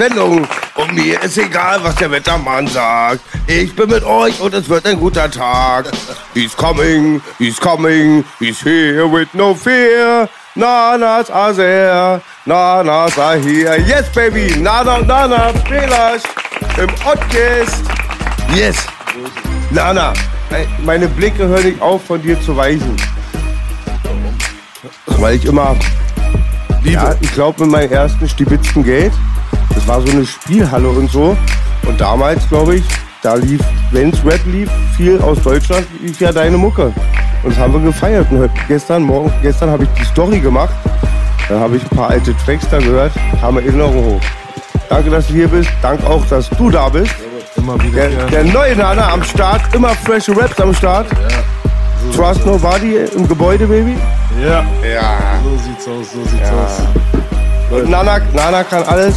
Sendung. Und mir ist egal, was der Wettermann sagt. Ich bin mit euch und es wird ein guter Tag. He's coming, he's coming, he's here with no fear. Nanas are there, Nanas are here. Yes, baby, Nana Nana, Belasch im Podcast. Yes. Nana, meine Blicke hören nicht auf, von dir zu weichen. Weil ich immer ja, ich glaube mit meinem ersten stibitzten Geld. Das war so eine Spielhalle und so. Und damals, glaube ich, da lief, wenn's Rap lief, viel aus Deutschland, lief ja deine Mucke. Und das haben wir gefeiert. Und heute, gestern, morgen, gestern habe ich die Story gemacht. Da habe ich ein paar alte Tracks da gehört, haben Erinnerungen hoch. Danke, dass du hier bist. Danke auch, dass du da bist. Immer wieder. Der, der neue Nana am Start, immer freshe Raps am Start. Trust Nobody im Gebäude, Baby. ja. Ja. So sieht's aus, so sieht's Ja. aus. Und Nana, Nana kann alles.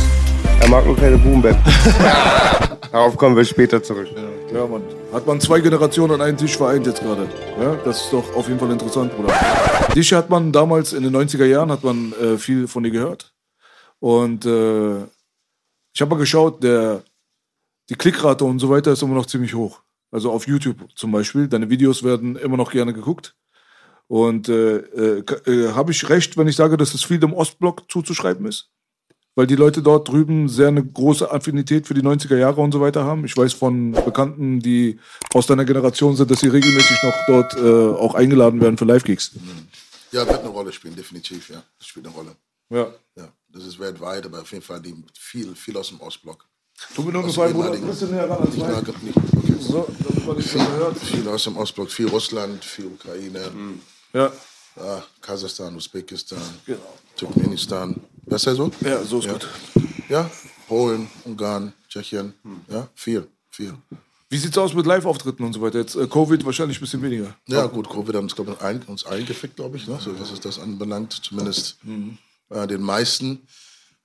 Er mag nur keine Boombap. Darauf kommen wir später zurück. Ja, Mann. Hat man zwei Generationen an einen Tisch vereint jetzt gerade. Ja, das ist doch auf jeden Fall interessant, Bruder. Dich hat man damals in den 90er Jahren hat man äh, viel von dir gehört. Und äh, ich habe mal geschaut, der, die Klickrate und so weiter ist immer noch ziemlich hoch. Also auf YouTube zum Beispiel. Deine Videos werden immer noch gerne geguckt. Und äh, äh, äh, habe ich recht, wenn ich sage, dass es viel dem Ostblock zuzuschreiben ist? Weil die Leute dort drüben sehr eine große Affinität für die 90er Jahre und so weiter haben. Ich weiß von Bekannten, die aus deiner Generation sind, dass sie regelmäßig noch dort äh, auch eingeladen werden für Live-Gigs. Ja, wird eine Rolle spielen, definitiv, ja. Das spielt eine Rolle. Ja. Ja, das ist weltweit, aber auf jeden Fall die, viel, viel aus dem Ostblock. Tu mir nur Gefallen, Bruder. Ein bisschen näher ran ans Nicht, Nicht. So, damit man dich besser hört. Viel aus dem Ostblock, viel Russland, viel Ukraine, Ja, ja, Kasachstan, Usbekistan, Genau. Turkmenistan. Besser so? ja, so ist Ja. gut. Ja, Polen, Ungarn, Tschechien. Ja, viel, viel. Wie sieht's aus mit Live-Auftritten und so weiter? Jetzt äh, Covid wahrscheinlich ein bisschen weniger. Ja, gut, Covid hat uns, glaube ich, ein, uns eingefickt, glaube ich, ne? so, was es das anbelangt. Zumindest äh, den meisten.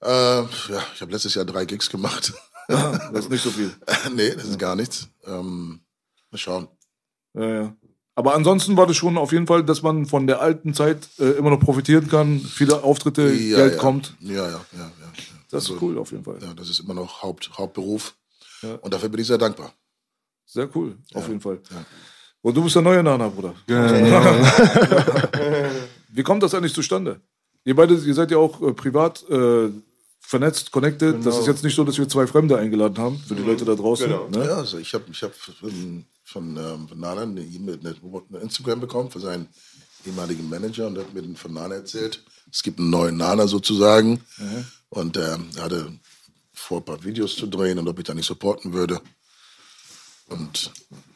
Äh, ja, ich habe letztes Jahr drei Gigs gemacht. Das ist nicht so viel. nee, das ist gar nichts. Ähm, mal schauen. Ja, ja. Aber ansonsten war das schon auf jeden Fall, dass man von der alten Zeit äh, immer noch profitieren kann. Viele Auftritte, Ja, Geld ja. kommt. Ja, ja, ja. ja, ja. Das ist Also, cool auf jeden Fall. Ja, das ist immer noch Haupt, Hauptberuf. Ja. Und dafür bin ich sehr dankbar. Sehr cool, auf jeden Fall. ja. Und du bist der neue Nana, Bruder. Wie kommt das eigentlich zustande? Ihr beide, ihr seid ja auch äh, privat äh, vernetzt, connected. Das ist jetzt nicht so, dass wir zwei Fremde eingeladen haben, für die Leute da draußen. Ne? Ja, also ich habe ich hab von, von, ähm, von Nana eine E-Mail, eine, Instagram bekommen von seinem ehemaligen Manager und hat mir von Nana erzählt. Es gibt einen neuen Nana sozusagen. Und ähm, er hatte vor, ein paar Videos zu drehen und ob ich da nicht supporten würde. Und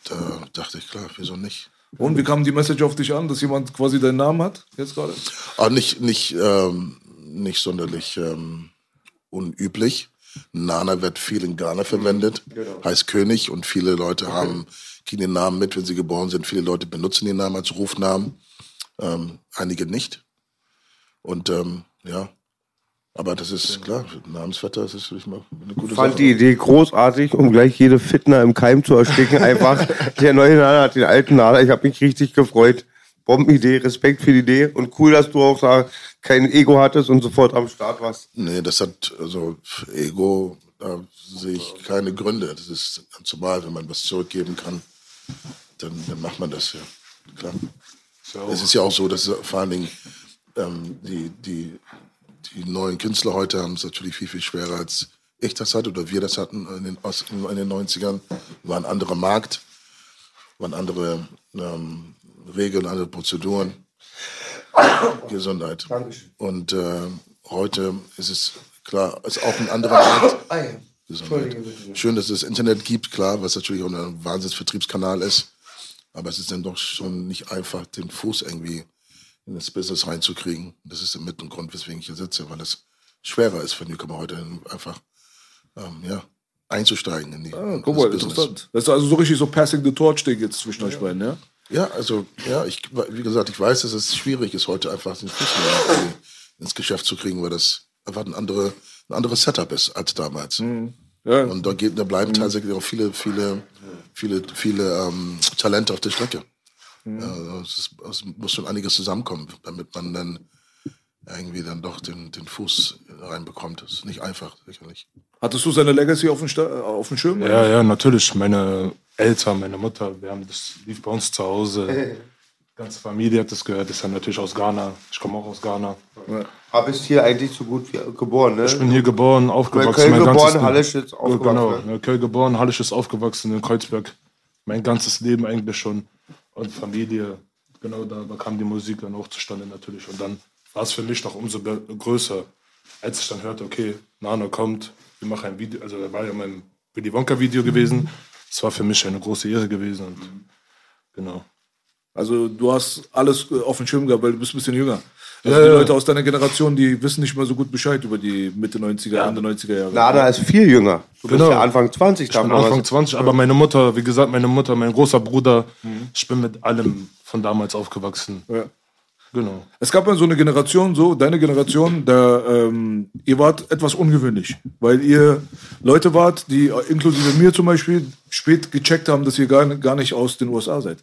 da dachte ich, klar, wieso nicht? Und wie kam die Message auf dich an, dass jemand quasi deinen Namen hat, jetzt gerade? Aber nicht, nicht, ähm, nicht sonderlich ähm, unüblich. Nana wird viel in Ghana verwendet, heißt König und viele Leute haben, kriegen den Namen mit, wenn sie geboren sind. Viele Leute benutzen den Namen als Rufnamen, ähm, einige nicht. Und ähm, ja, aber das ist klar, Namensvetter das ist natürlich mal eine gute Ich fand Sache. die Idee großartig, um gleich jede Fitner im Keim zu ersticken. Einfach, der neue Nana hat den alten Nana. Ich habe mich richtig gefreut. Bombenidee, Respekt für die Idee und cool, dass du auch da kein Ego hattest und sofort am Start warst. Nee, das hat, also Ego, da sehe ich keine Gründe. Das ist zumal, wenn man was zurückgeben kann, dann, dann macht man das ja. Klar. Es ist ja auch so, dass vor allen Dingen ähm, die, die, die neuen Künstler heute haben es natürlich viel, viel schwerer, als ich das hatte oder wir das hatten in den, Ost- in den 90ern. War ein anderer Markt. waren andere ähm, Regeln, andere Prozeduren. Gesundheit. Und äh, heute ist es klar, ist auch ein anderer Markt. Gesundheit. Schön, dass es das Internet gibt, klar, was natürlich auch ein Wahnsinnsvertriebskanal ist. Aber es ist dann doch schon nicht einfach, den Fuß irgendwie in das Business reinzukriegen. Das ist mit ein Grund, weswegen ich hier sitze, weil es schwerer ist für Newcomer heute einfach ähm, ja, einzusteigen in die ah, guck mal, interessant. Das ist also so richtig so Passing the Torch Ding jetzt zwischen ja. euch beiden, ja? Ja, also ja, ich, wie gesagt, ich weiß, dass es schwierig ist, heute einfach den Fuß ins Geschäft zu kriegen, weil das einfach ein, andere, ein anderes Setup ist als damals. Mhm. Ja. Und da, geht, da bleiben mhm. tatsächlich auch viele, viele, viele, viele ähm, Talente auf der Strecke. Mhm. Ja, es, es, muss schon einiges zusammenkommen, damit man dann irgendwie dann doch den, den Fuß reinbekommt. Das ist nicht einfach, sicherlich. Hattest du seine Legacy auf dem, auf dem Schirm? Ja, ja, natürlich. Meine Eltern, meine Mutter, wir haben das lief bei uns zu Hause. Die ganze Familie hat das gehört. Das ist ja natürlich aus Ghana. Ich komme auch aus Ghana. Ja. Aber bist hier eigentlich so gut wie geboren, ne? Ich bin hier geboren, aufgewachsen. Köln geboren, Hallisch ist aufgewachsen. Genau, Köln geboren, Hallisch ist aufgewachsen, in Kreuzberg. Mein ganzes Leben eigentlich schon. Und Familie, genau, da, da kam die Musik dann auch zustande natürlich. Und dann war es für mich noch umso größer, als ich dann hörte, okay, Nano kommt, wir machen ein Video. Also da war ja mein Willy Wonka Video gewesen. Das war für mich eine große Ehre gewesen. Und, genau. Also du hast alles äh, auf dem Schirm gehabt, weil du bist ein bisschen jünger. Also ja, die Leute aus deiner Generation, die wissen nicht mehr so gut Bescheid über die Mitte 90er, ja. Ende 90er Jahre. Nada ist viel jünger. Du genau. bist ja Anfang 20 ich damals. Anfang 20, aber meine Mutter, wie gesagt, meine Mutter, mein großer Bruder, mhm. ich bin mit allem von damals aufgewachsen. Ja. Genau. Es gab ja so eine Generation, so deine Generation, da ähm, ihr wart etwas ungewöhnlich, weil ihr Leute wart, die inklusive mir zum Beispiel spät gecheckt haben, dass ihr gar, gar nicht aus den USA seid.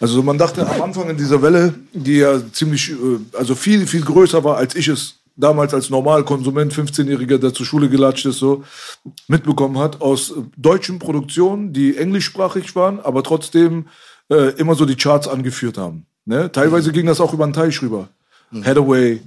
Also man dachte am Anfang in dieser Welle, die ja ziemlich, äh, also viel viel größer war, als ich es damals als Normalkonsument, 15-Jähriger, der zur Schule gelatscht ist, so mitbekommen hat, aus deutschen Produktionen, die englischsprachig waren, aber trotzdem äh, immer so die Charts angeführt haben. Ne? Teilweise ging das auch über den Teich rüber. Mhm. Hathaway,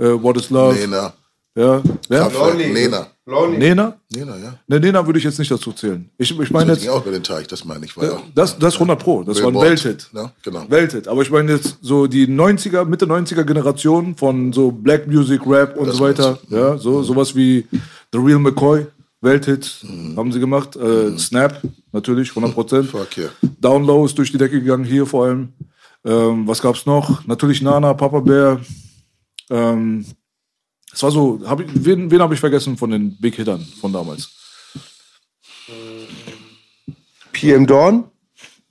uh, What is Love. Nena. Ja. Wer? Lonely. Nena. Lonely. Nena? Nena, ja. Ne, Nena würde ich jetzt nicht dazu zählen. Ich, ich meine jetzt. ging auch über den Teich, das meine ich. War ja, das, das 100 Pro. Das war ein Welthit. Ja, genau. Welthit. Aber ich meine jetzt so die 90er, Mitte 90er Generation von so Black Music, Rap und das so weiter. Ja, so, mhm. sowas wie The Real McCoy. Welthit mhm. haben sie gemacht. Äh, mhm. Snap, natürlich, 100 Prozent. Fuck yeah. Downlow ist durch die Decke gegangen, hier vor allem. Ähm, was gab's noch? Natürlich Nana, Papa Bär. Ähm, es war so, hab ich, wen, wen habe ich vergessen von den Big Hittern von damals? PM Dawn?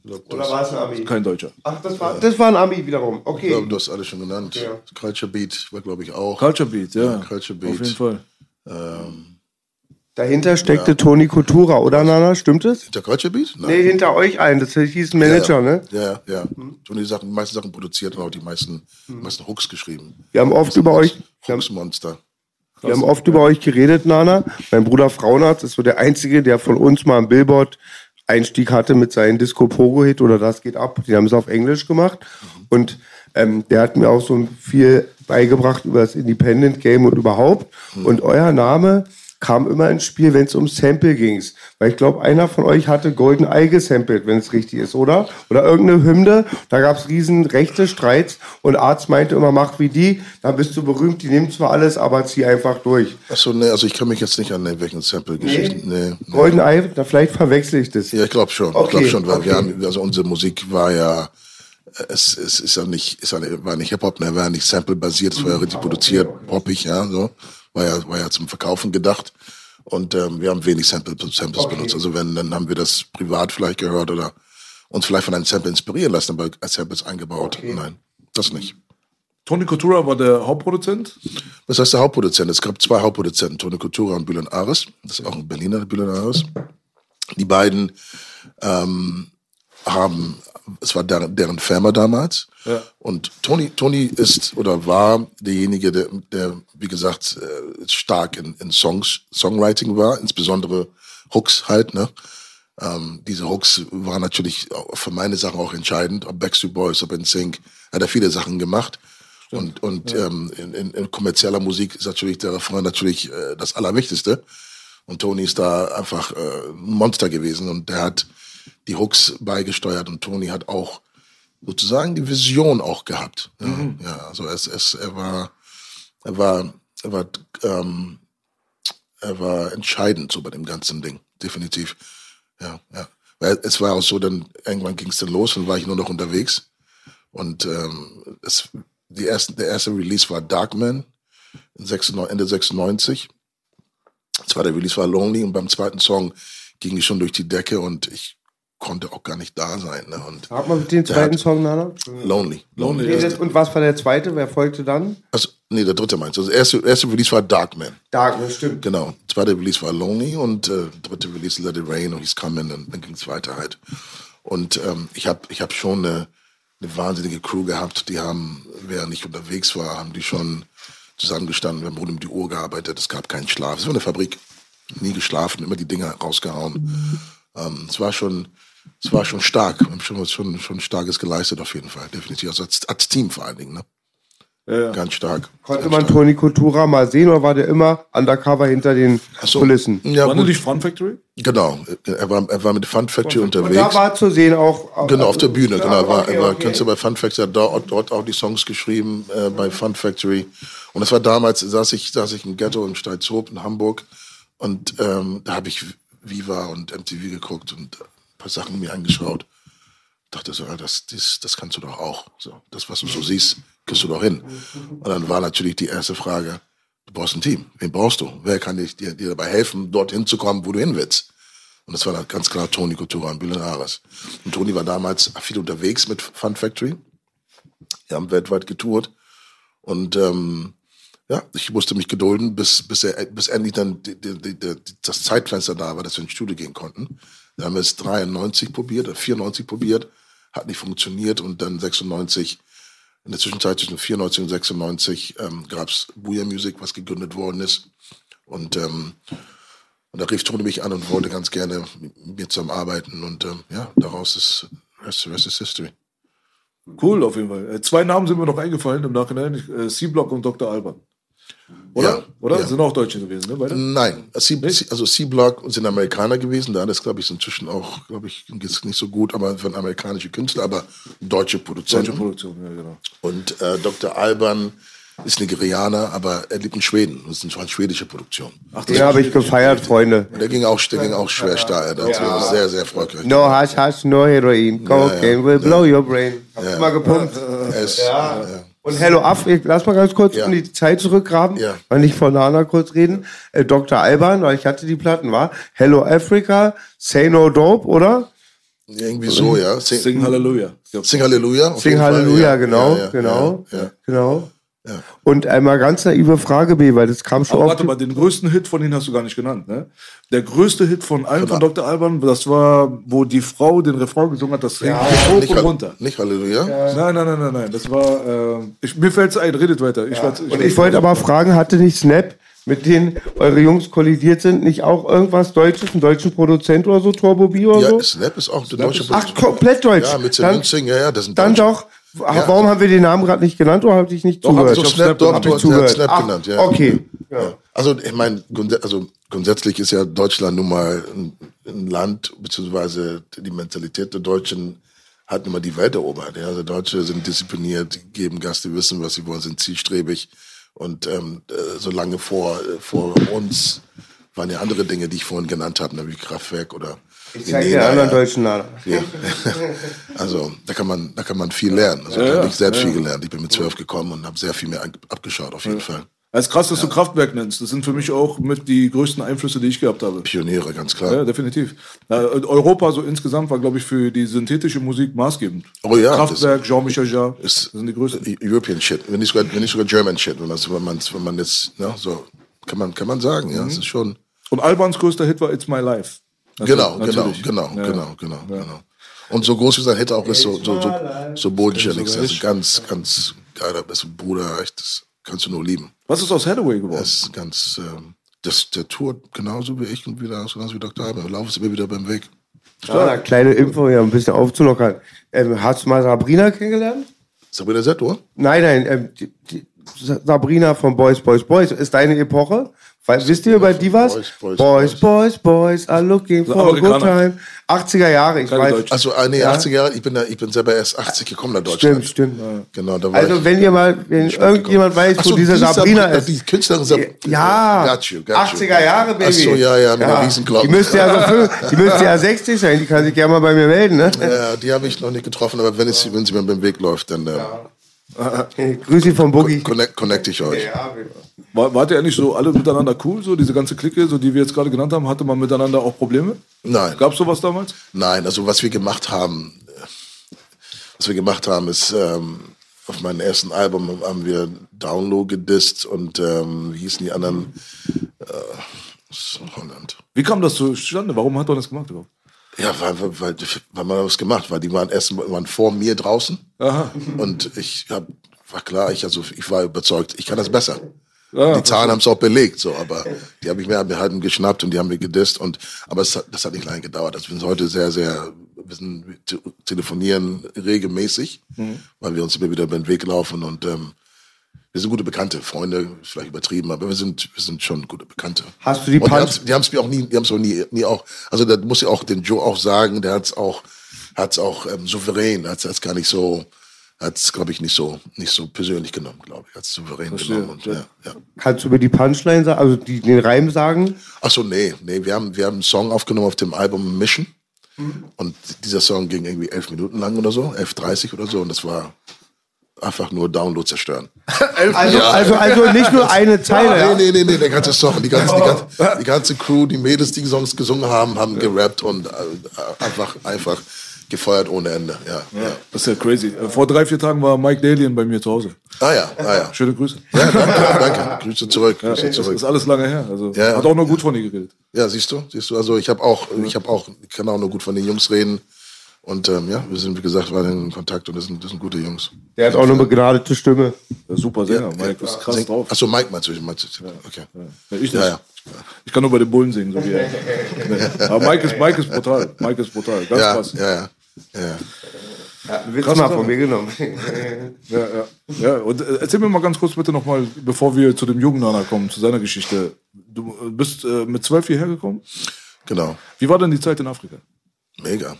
Oder war es ein Ami? Kein Deutscher. Ach, das war, das war ein Ami wiederum. Okay. Ich glaube, du hast alles schon genannt. Ja. Culture Beat war, glaube ich, auch. Culture Beat, ja. ja Culture Beat. Auf jeden Fall. Ähm, Dahinter steckte ja. Toni Kultura, oder Nana? Stimmt es? Hinter Culture Beat? Nein. Nee, hinter euch ein. Das hieß Manager, ja, ne? Ja, ja. Hm. Toni die, Sachen, die meisten Sachen produziert und auch die meisten, hm. meisten Hooks geschrieben. Wir haben oft über euch. Hooks-Monster. Wir haben oft über euch geredet, Nana. Mein Bruder Frauenarzt ist so der Einzige, der von uns mal einen Billboard-Einstieg hatte mit seinem Disco-Pogo-Hit oder Das geht ab. Die haben es auf Englisch gemacht. Mhm. Und ähm, der hat mir auch so viel beigebracht über das Independent-Game und überhaupt. Mhm. Und euer Name kam immer ins Spiel, wenn es um Sample ging. Weil ich glaube, einer von euch hatte Golden Eye gesampelt, wenn es richtig ist, oder? Oder irgendeine Hymne. Da gab es riesen rechte Streits und Arzt meinte immer, mach wie die, dann bist du berühmt, die nehmen zwar alles, aber zieh einfach durch. Achso, nee, also ich kann mich jetzt nicht an welchen Sample-Geschichten. Nee. Nee, nee. Golden Eye, da vielleicht verwechsel ich das. Ja, ich glaube schon. Okay. Ich glaube schon, weil okay. wir haben, also unsere Musik war ja es, es ist ja nicht, ist ja, war nicht Hip-Hop, ne, war nicht Sample-basiert, es war ja richtig produziert, poppig, ja, so war ja, war ja zum Verkaufen gedacht. Und ähm, wir haben wenig Sample, Samples okay. benutzt. Also wenn, dann haben wir das privat vielleicht gehört oder uns vielleicht von einem Sample inspirieren lassen, aber als Samples eingebaut. Okay. Nein, das nicht. Tony Coutura war der Hauptproduzent? Was heißt der Hauptproduzent? Es gab zwei Hauptproduzenten, Tony Coutura und Bülent Ares. Das ist auch ein Berliner, Bülent Ares. Die beiden ähm, haben es war deren, deren Firma damals. Ja. Und Tony, Tony ist oder war derjenige, der, der wie gesagt, äh, stark in, in Songs, Songwriting war, insbesondere Hooks halt, ne? Ähm, diese Hooks waren natürlich für meine Sachen auch entscheidend. Ob Backstreet Boys, ob NSYNC, hat er viele Sachen gemacht. Stimmt. Und, und ja. ähm, in, in, in, kommerzieller Musik ist natürlich der Refrain natürlich äh, das Allerwichtigste. Und Tony ist da einfach äh, ein Monster gewesen und der hat die Hooks beigesteuert und Tony hat auch sozusagen die Vision auch gehabt. Ja, ja also es, es, er war, er war, er war, ähm, er war entscheidend so bei dem ganzen Ding, definitiv. Ja, ja. Weil es war auch so, dann irgendwann ging es dann los und war ich nur noch unterwegs. Und ähm, es, die ersten, der erste Release war Darkman in 96, Ende 96. Der zweite Release war Lonely und beim zweiten Song ging ich schon durch die Decke und ich konnte auch gar nicht da sein. Ne? Und Hat man mit den zweiten Song, Nana? Lonely. Lonely. Nee, das, und was war der zweite? Wer folgte dann? Also, nee, der dritte meinst du. Also, der erste, erste Release war Darkman. Dark, das stimmt. Genau. Zweite Release war Lonely und äh, dritte Release Let It Rain und He's Coming. Dann, dann ging es weiter halt. Und ähm, ich habe ich hab schon eine, eine wahnsinnige Crew gehabt. Die haben, während ich unterwegs war, haben die schon zusammengestanden. Wir haben rund um die Uhr gearbeitet. Es gab keinen Schlaf. Es war eine Fabrik. Nie geschlafen, immer die Dinger rausgehauen. Ähm, es war schon, es war schon stark. Wir haben schon, schon, schon Starkes geleistet auf jeden Fall. Definitiv. Also als, als Team vor allen Dingen. Ne? Ja. Ganz stark. Konnte Ganz man stark. Toni Coutura mal sehen oder war der immer undercover hinter den so. Kulissen? Ja, War das gut. nicht Fun Factory? Genau. Er war, er war mit Fun Factory Und unterwegs. da war zu sehen auch. Genau, auf der Bühne, Ja, genau. Er war, okay, er war okay. Künstler bei Fun Factory, hat dort, dort auch die Songs geschrieben, äh, bei Fun Factory. Und das war damals, saß ich, saß ich im Ghetto in Steilshoop in Hamburg und ähm, da habe ich Viva und MTV geguckt und paar Sachen mir angeschaut. Dachte so, ja, das, das, das kannst du doch auch. So, das, was du so siehst, kriegst du doch hin. Und dann war natürlich die erste Frage, du brauchst ein Team. Wen brauchst du? Wer kann dir, dir, dir dabei helfen, dorthin zu kommen, wo du hin willst? Und das war dann ganz klar Toni Coutura und Bülent. Und Toni war damals viel unterwegs mit Fun Factory. Wir haben weltweit getourt. Und ähm, ja, ich musste mich gedulden, bis, bis, er, bis endlich dann die, die, die, das Zeitfenster da war, dass wir ins Studio gehen konnten. Da haben wir es 93 probiert, oder 94 probiert, hat nicht funktioniert und dann 96, in der Zwischenzeit zwischen 94 und 96 ähm, gab es Booyah Music, was gegründet worden ist. Und, ähm, und da rief Toni mich an und wollte ganz gerne mit mir zusammenarbeiten. Und ähm, ja, daraus ist Rest, Rest is History. Cool, auf jeden Fall. Äh, Zwei Namen sind mir noch eingefallen im Nachhinein. Äh, C-Block und Dr. Alban. Oder? Ja, Oder? ja. Sind auch Deutsche gewesen, ne? Beide? Nein, C, C, also C-Block sind Amerikaner gewesen, da ist, glaube ich, inzwischen auch, glaube ich, geht's nicht so gut, aber von amerikanische Künstler, aber deutsche Produzenten. Deutsche Produktion, ja, genau. Und äh, Dr. Alban ist Nigerianer, aber er lebt in Schweden. Das ist eine schwedische Produktion. Ach, Den habe ich gefeiert, Freunde. Und der ging auch, der ging auch schwer steil. Das war sehr, sehr erfolgreich. No hash, hash, no heroin. Cocaine will blow your brain. Hab Ja. immer gepumpt. Ist, ja. Und Hello Afrika, lass mal ganz kurz Ja. in die Zeit zurückgraben, Ja. weil nicht von Nana kurz reden. Äh, Dr. Alban, weil ich hatte die Platten, war Hello Africa, Say No Dope, oder? Irgendwie so, ja. Sing, Sing Halleluja. Ja. Sing Halleluja. auf Sing jeden Fall, Halleluja, ja. genau, Ja, ja, genau, Ja, ja. genau. Ja. Und einmal ganz naive Frage B, weil das kam schon Aber oft. warte mal, den größten Hit von ihnen hast du gar nicht genannt, ne? Der größte Hit von allen von Dr. Alban, das war, wo die Frau den Refrain gesungen hat, das ja, hoch Nicht, und runter. nicht Halleluja. Nein, nein, nein, nein, nein. Das war, äh, ich, mir fällt's ein, redet weiter. Ich, weiß- Und ich wollte aber fragen, hatte nicht Snap, mit denen eure Jungs kollidiert sind, nicht auch irgendwas Deutsches, einen deutschen Produzent oder so, Turbo B oder Ja, so? Snap ist auch eine deutsche Ach, Produktion. komplett deutsch. Ja, mit dann, Münzing, ja, ja, das sind dann Deutsche. Doch. Warum haben wir den Namen gerade nicht genannt oder habe ich nicht Doch, zugehört? hab ich Doch, hab Snap, Snap doch. Snap Ach, genannt, ja. Okay. Ja. Also ich meine, also grundsätzlich ist ja Deutschland nun mal ein, ein Land, beziehungsweise die Mentalität der Deutschen hat nun mal die Welt erobert. Ja. Also Deutsche sind diszipliniert, geben Gas, die wissen, was sie wollen, sind zielstrebig. Und ähm, äh, so lange vor, äh, vor uns waren ja andere Dinge, die ich vorhin genannt habe, wie Kraftwerk oder Ich zeige dir einen anderen ja. deutschen Namen. Ja. Also da kann man, da kann man viel lernen. Also da habe ich selbst viel gelernt. Ich bin mit zwölf gekommen und habe sehr viel mehr ab- abgeschaut, auf jeden Fall. Es ist krass, dass du Kraftwerk nennst. Das sind für mich auch mit die größten Einflüsse, die ich gehabt habe. Pioniere, ganz klar. Ja, definitiv. Europa so insgesamt war, glaube ich, für die synthetische Musik maßgebend. Oh ja, Kraftwerk, Jean-Michel Jarre, das sind die größten. European Shit, wenn nicht sogar, wenn nicht sogar German Shit, wenn, das, wenn, man, wenn man jetzt, ne, so, kann man, kann man sagen, ja, es ist schon, Und Albans größter Hit war It's My Life. Genau, genau, natürlich. genau, Ja. genau, genau, genau. Und so groß wie sein Hit auch ist, so, so, so, so bodenständig, ist, also ganz, ganz geiler, das ist ein Bruder, echt, das kannst du nur lieben. Was ist aus Hathaway geworden? Das ist ganz, ähm, das, der tourt genauso wie ich und wieder, genauso wie Dr. Alban, Lauf ist immer wieder beim Weg. Ja, eine kleine Info hier, um ein bisschen aufzulockern. Ähm, hast du mal Sabrina kennengelernt? Sabrina Settor? Nein, nein, ähm, die, die, Sabrina von Boys, Boys, Boys ist deine Epoche. Weil, wisst ihr über die was? Boys, Boys, Boys, Boys, Boys are looking for a good time. 80er Jahre, ich Keine weiß. Also, ah, nee, Ja. 80er Jahre, ich bin, da, ich bin selber erst 80 gekommen nach Deutschland. Stimmt, stimmt. Genau, da war Also ich. wenn ihr mal, wenn irgendjemand weiß, Ach wo so, diese die Sabrina Sabrina, ist. die Künstlerin Sab Ja, Got you, got you. 80er Jahre, Baby. Ach so, ja, ja, mit der Riesenglocke. Die müsste ja, so fünf- die müsste ja 60 sein, die kann sich gerne mal bei mir melden, ne? Ja, die habe ich noch nicht getroffen, aber wenn, es, wenn sie mir beim Weg läuft, dann äh, Grüß Sie von Boogie. connect, connecte ich euch. War, wart ihr eigentlich so alle miteinander cool, so diese ganze Clique, so die wir jetzt gerade genannt haben? Hatte man miteinander auch Probleme? Nein. Gab es sowas damals? Nein, also was wir gemacht haben, äh, was wir gemacht haben, ist ähm, auf meinem ersten Album haben wir Download gedisst und ähm, wie hießen die anderen? Äh, Holland. Wie kam das zustande? Warum hat man das gemacht überhaupt? Ja, weil, weil, weil, man was gemacht, weil die waren erst waren vor mir draußen Aha. und ich hab, war klar, ich also ich war überzeugt, ich kann das besser. Ja, die Zahlen haben es auch belegt, so, aber die habe ich mir mir halt geschnappt und die haben wir gedisst und aber es, das hat nicht lange gedauert. Also wir sind heute sehr, sehr, wir, sind, telefonieren regelmäßig, weil wir uns immer wieder über den Weg laufen und ähm, wir sind gute Bekannte, Freunde, vielleicht übertrieben, aber wir sind, wir sind schon gute Bekannte. Hast du die Punch- die haben es mir auch nie, die haben es auch nie, nie auch, also da muss ich auch den Joe auch sagen, der hat es auch, hat es auch ähm, souverän, hat es gar nicht so, hat es glaube ich nicht so, nicht so persönlich genommen, glaube ich, hat es souverän Verstehe, genommen. Und, ja. ja. Kannst du über die Punchline sagen, also die, den Reim sagen? Ach so, nee, nee, wir haben, wir haben einen Song aufgenommen auf dem Album Mission. Und dieser Song ging irgendwie elf Minuten lang oder so, 11.30 oder so. Und das war einfach nur Download zerstören. Also, Ja. also, also nicht nur eine Zeile. ja? Nee, nee, nee, nee, der ganze Song, die ganze, die ganze, die ganze Crew, die Mädels, die Songs gesungen haben, haben gerappt und äh, einfach, einfach gefeuert ohne Ende. Ja, ja. Das ist ja crazy. Vor drei, vier Tagen war Mike Dalien bei mir zu Hause. Ah ja, ah ja. Schöne Grüße. Ja, danke, danke. Grüße zurück, Grüße Das zurück. ist alles lange her. Also Ja, ja. hat auch nur gut von dir geredet. Ja, siehst du, siehst du. Also ich habe auch, ich habe auch, ich kann auch nur gut von den Jungs reden. Und ähm, ja, wir sind wie gesagt weiterhin in Kontakt und das sind, das sind gute Jungs. Der hat auch eine begnadete Stimme. Der Super Sänger. Mike ist krass Sing- drauf. Achso, Mike meinst du? Meinst du? Okay. Ja, ich. Ja, ja. Ich kann nur bei den Bullen singen, so wie er. Aber Mike ist, Mike ist brutal. Mike ist brutal. Ganz Ja, krass. ja, ja. ja. Krass, du mal von mir genommen. Ja, ja. ja, und äh, erzähl mir mal ganz kurz bitte nochmal, bevor wir zu dem jungen Nana kommen, zu seiner Geschichte. Du äh, bist äh, mit zwölf hierher gekommen. Genau. Wie war denn die Zeit in Afrika? Mega.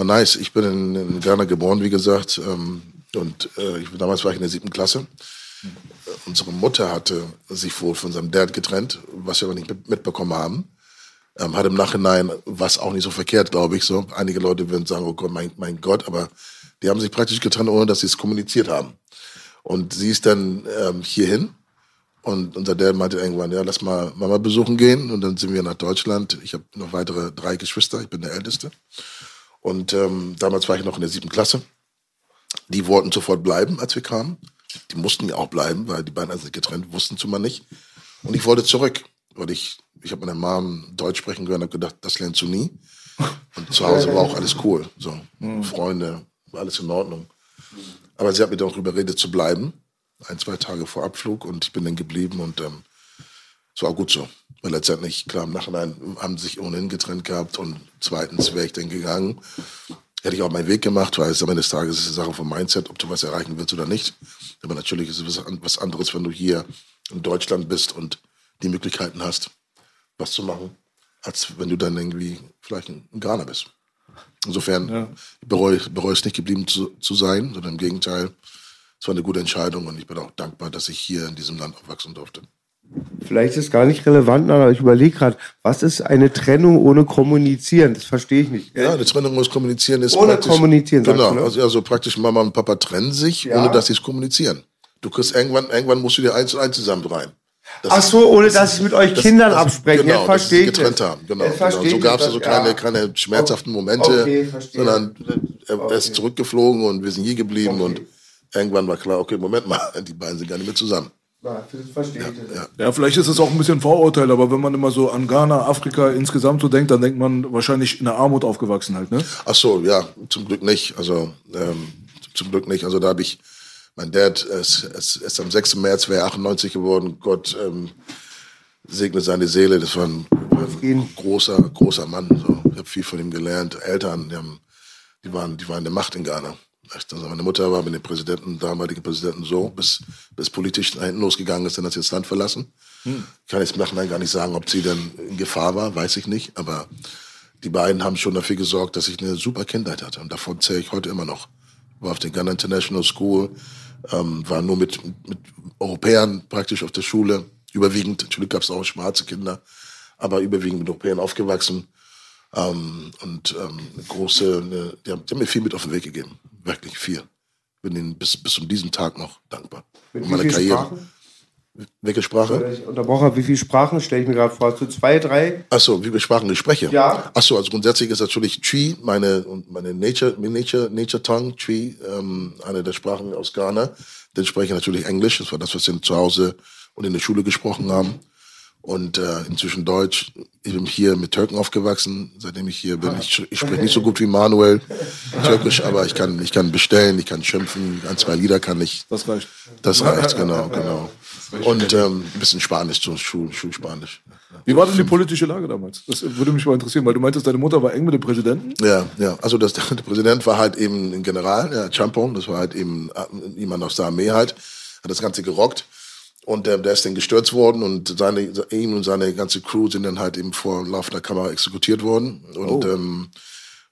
War nice. Ich bin in, in Ghana geboren, wie gesagt. Ähm, und äh, ich, damals war ich in der siebten Klasse. Äh, Unsere Mutter hatte sich wohl von seinem Dad getrennt, was wir aber nicht mit, mitbekommen haben. Ähm, hat im Nachhinein, was auch nicht so verkehrt, glaube ich, so. Einige Leute würden sagen, oh Gott, mein, mein Gott, aber die haben sich praktisch getrennt, ohne dass sie es kommuniziert haben. Und sie ist dann ähm, hierhin und unser Dad meinte irgendwann, ja, lass mal Mama besuchen gehen. Und dann sind wir nach Deutschland. Ich habe noch weitere drei Geschwister, ich bin der Älteste. Und ähm, damals war ich noch in der siebten Klasse. Die wollten sofort bleiben, als wir kamen. Die mussten ja auch bleiben, weil die beiden sind getrennt, wussten zumal nicht. Und ich wollte zurück, weil ich, ich habe meiner Mom Deutsch sprechen gehört und habe gedacht, das lernst du nie. Und zu Hause war auch alles cool. So, Freunde, war alles in Ordnung. Aber sie hat mir darüber geredet zu bleiben. Ein, zwei Tage vor Abflug und ich bin dann geblieben und ähm, es war auch gut so. Weil letztendlich, klar, im Nachhinein haben sie sich ohnehin getrennt gehabt und zweitens wäre ich dann gegangen. Hätte ich auch meinen Weg gemacht, weil es am Ende des Tages ist eine Sache vom Mindset, ob du was erreichen willst oder nicht. Aber natürlich ist es was an- was anderes, wenn du hier in Deutschland bist und die Möglichkeiten hast, was zu machen, als wenn du dann irgendwie vielleicht in Ghana bist. Insofern bereue, bereue es nicht geblieben zu, zu sein, sondern im Gegenteil, es war eine gute Entscheidung und ich bin auch dankbar, dass ich hier in diesem Land aufwachsen durfte. Vielleicht ist es gar nicht relevant, aber ich überlege gerade, was ist eine Trennung ohne Kommunizieren? Das verstehe ich nicht. Ja, eine Trennung muss kommunizieren ist Ohne praktisch, kommunizieren, Genau, du, ne? also, also praktisch Mama und Papa trennen sich, Ja. ohne dass sie es kommunizieren. Du kriegst irgendwann, irgendwann musst du dir eins und eins zusammen rein. Das Ach so, ohne dass sie mit euch das- Kindern das- absprechen. Genau, Jetzt dass sie verstehe ich getrennt das. haben. Genau, genau. verstehe So ich gab es das, also ja. keine, keine schmerzhaften Momente, Okay, verstehe. sondern er, er ist zurückgeflogen und wir sind hier geblieben und irgendwann war klar, okay, Moment mal, die beiden sind gar nicht mehr zusammen. Ja, verstehe ich. Ja. Ja, vielleicht ist es auch ein bisschen Vorurteil, aber wenn man immer so an Ghana, Afrika insgesamt so denkt, dann denkt man wahrscheinlich in der Armut aufgewachsen halt, ne? Ach so, ja, zum Glück nicht. Also ähm, zum Glück nicht. Also da habe ich, mein Dad ist, ist, ist am 6. März, wäre 98 geworden. Gott ähm, segne seine Seele. Das war ein, ein großer, großer Mann. So. Ich habe viel von ihm gelernt. Eltern, die, haben, die, waren, die waren in der Macht in Ghana. Also meine Mutter war mit dem Präsidenten, damaligen Präsidenten so, bis, bis politisch nach hinten losgegangen ist, dann hat sie das Land verlassen. Hm. Kann jetzt im Nachhinein gar nicht sagen, ob sie denn in Gefahr war, weiß ich nicht. Aber die beiden haben schon dafür gesorgt, dass ich eine super Kindheit hatte. Und davon zähle ich heute immer noch. War auf der Ghana International School, ähm, war nur mit, mit Europäern praktisch auf der Schule. Überwiegend, natürlich gab es auch schwarze Kinder, aber überwiegend mit Europäern aufgewachsen. Ähm, und ähm, eine große, eine, die, haben, die haben mir viel mit auf den Weg gegeben. Wirklich viel. Bin ihnen bis, bis zu diesem Tag noch dankbar. Mit meine Karriere. Sprachen? Welche Sprache? Ich unterbrochen wie viele Sprachen stelle ich mir gerade vor? Zu zwei, drei? Achso, wie viele Sprachen ich spreche? Ja. Achso, also grundsätzlich ist natürlich Tree, meine, und meine Nature, Nature, Nature Tongue, Tree, ähm, eine der Sprachen aus Ghana. Dann spreche ich natürlich Englisch, das war das, was wir zu Hause und in der Schule gesprochen haben. Und äh, inzwischen Deutsch. Ich bin hier mit Türken aufgewachsen, seitdem ich hier bin. Ich, ich spreche nicht so gut wie Manuel Türkisch, aber ich kann, ich kann bestellen, ich kann schimpfen, ein, zwei Lieder kann ich. Das reicht. Das reicht, genau, genau. Und ähm, ein bisschen Spanisch, so Schul, Schulspanisch. Wie war denn die politische Lage damals? Das würde mich mal interessieren, weil du meintest, deine Mutter war eng mit dem Präsidenten. Ja, ja. Also das, der Präsident war halt eben ein General, ja, Champon, das war halt eben äh, jemand aus der Armee halt, hat das Ganze gerockt. Und äh, der ist dann gestürzt worden und seine, ihn und seine ganze Crew sind dann halt eben vor laufender Kamera exekutiert worden. Und, ähm,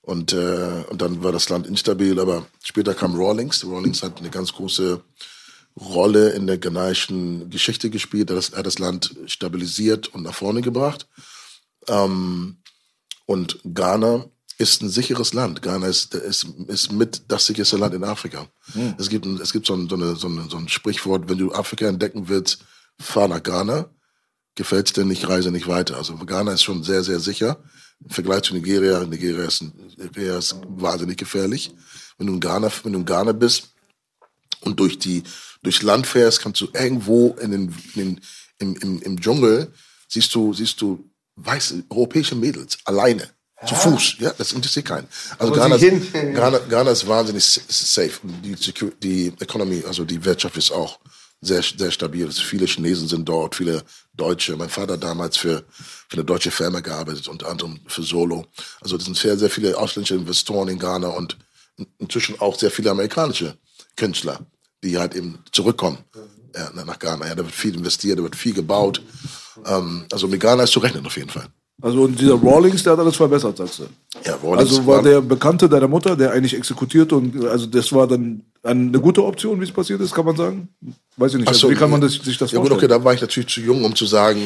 und, äh, und dann war das Land instabil, aber später kam Rawlings. Rawlings hat eine ganz große Rolle in der ghanaischen Geschichte gespielt. Er hat das, hat das Land stabilisiert und nach vorne gebracht. Ähm, und Ghana ist ein sicheres Land. Ghana ist, ist, ist mit das sicherste Land in Afrika. Es gibt, ein- es gibt so, ein, so, eine, so, eine, so ein Sprichwort, wenn du Afrika entdecken willst, fahr nach Ghana. Gefällt's dir nicht, reise nicht weiter. Also Ghana ist schon sehr, sehr sicher. Im Vergleich zu Nigeria, Nigeria ist, Nigeria ist wahnsinnig gefährlich. Wenn du in Ghana, wenn du in Ghana bist, und durch die durchs Land fährst, kannst du irgendwo in den, in den im, im, im Dschungel siehst du siehst du weiße europäische Mädels alleine zu Fuß. Ja, das interessiert keinen. Also Ghana, Ghana, Ghana ist wahnsinnig safe. Die, Secu- die Economy, also die Wirtschaft ist auch sehr, sehr stabil. Es- Viele Chinesen sind dort, viele Deutsche. Mein Vater hat damals für, für eine deutsche Firma gearbeitet, unter anderem für Solo. Also es sind sehr, sehr viele ausländische Investoren in Ghana und in- inzwischen auch sehr viele amerikanische Künstler, die halt eben zurückkommen ja, nach Ghana. Ja, da wird viel investiert, da wird viel gebaut. Ähm, also mit Ghana ist zu rechnen auf jeden Fall. Also und dieser Rawlings, der hat alles verbessert, sagst du. Ja, Rawlings Also war der Bekannte deiner Mutter, der eigentlich exekutiert und also das war dann eine gute Option, wie es passiert ist, kann man sagen? Weiß ich nicht. Also so, wie kann man das, sich das Ja gut, vorstellen? okay, da war ich natürlich zu jung, um zu sagen,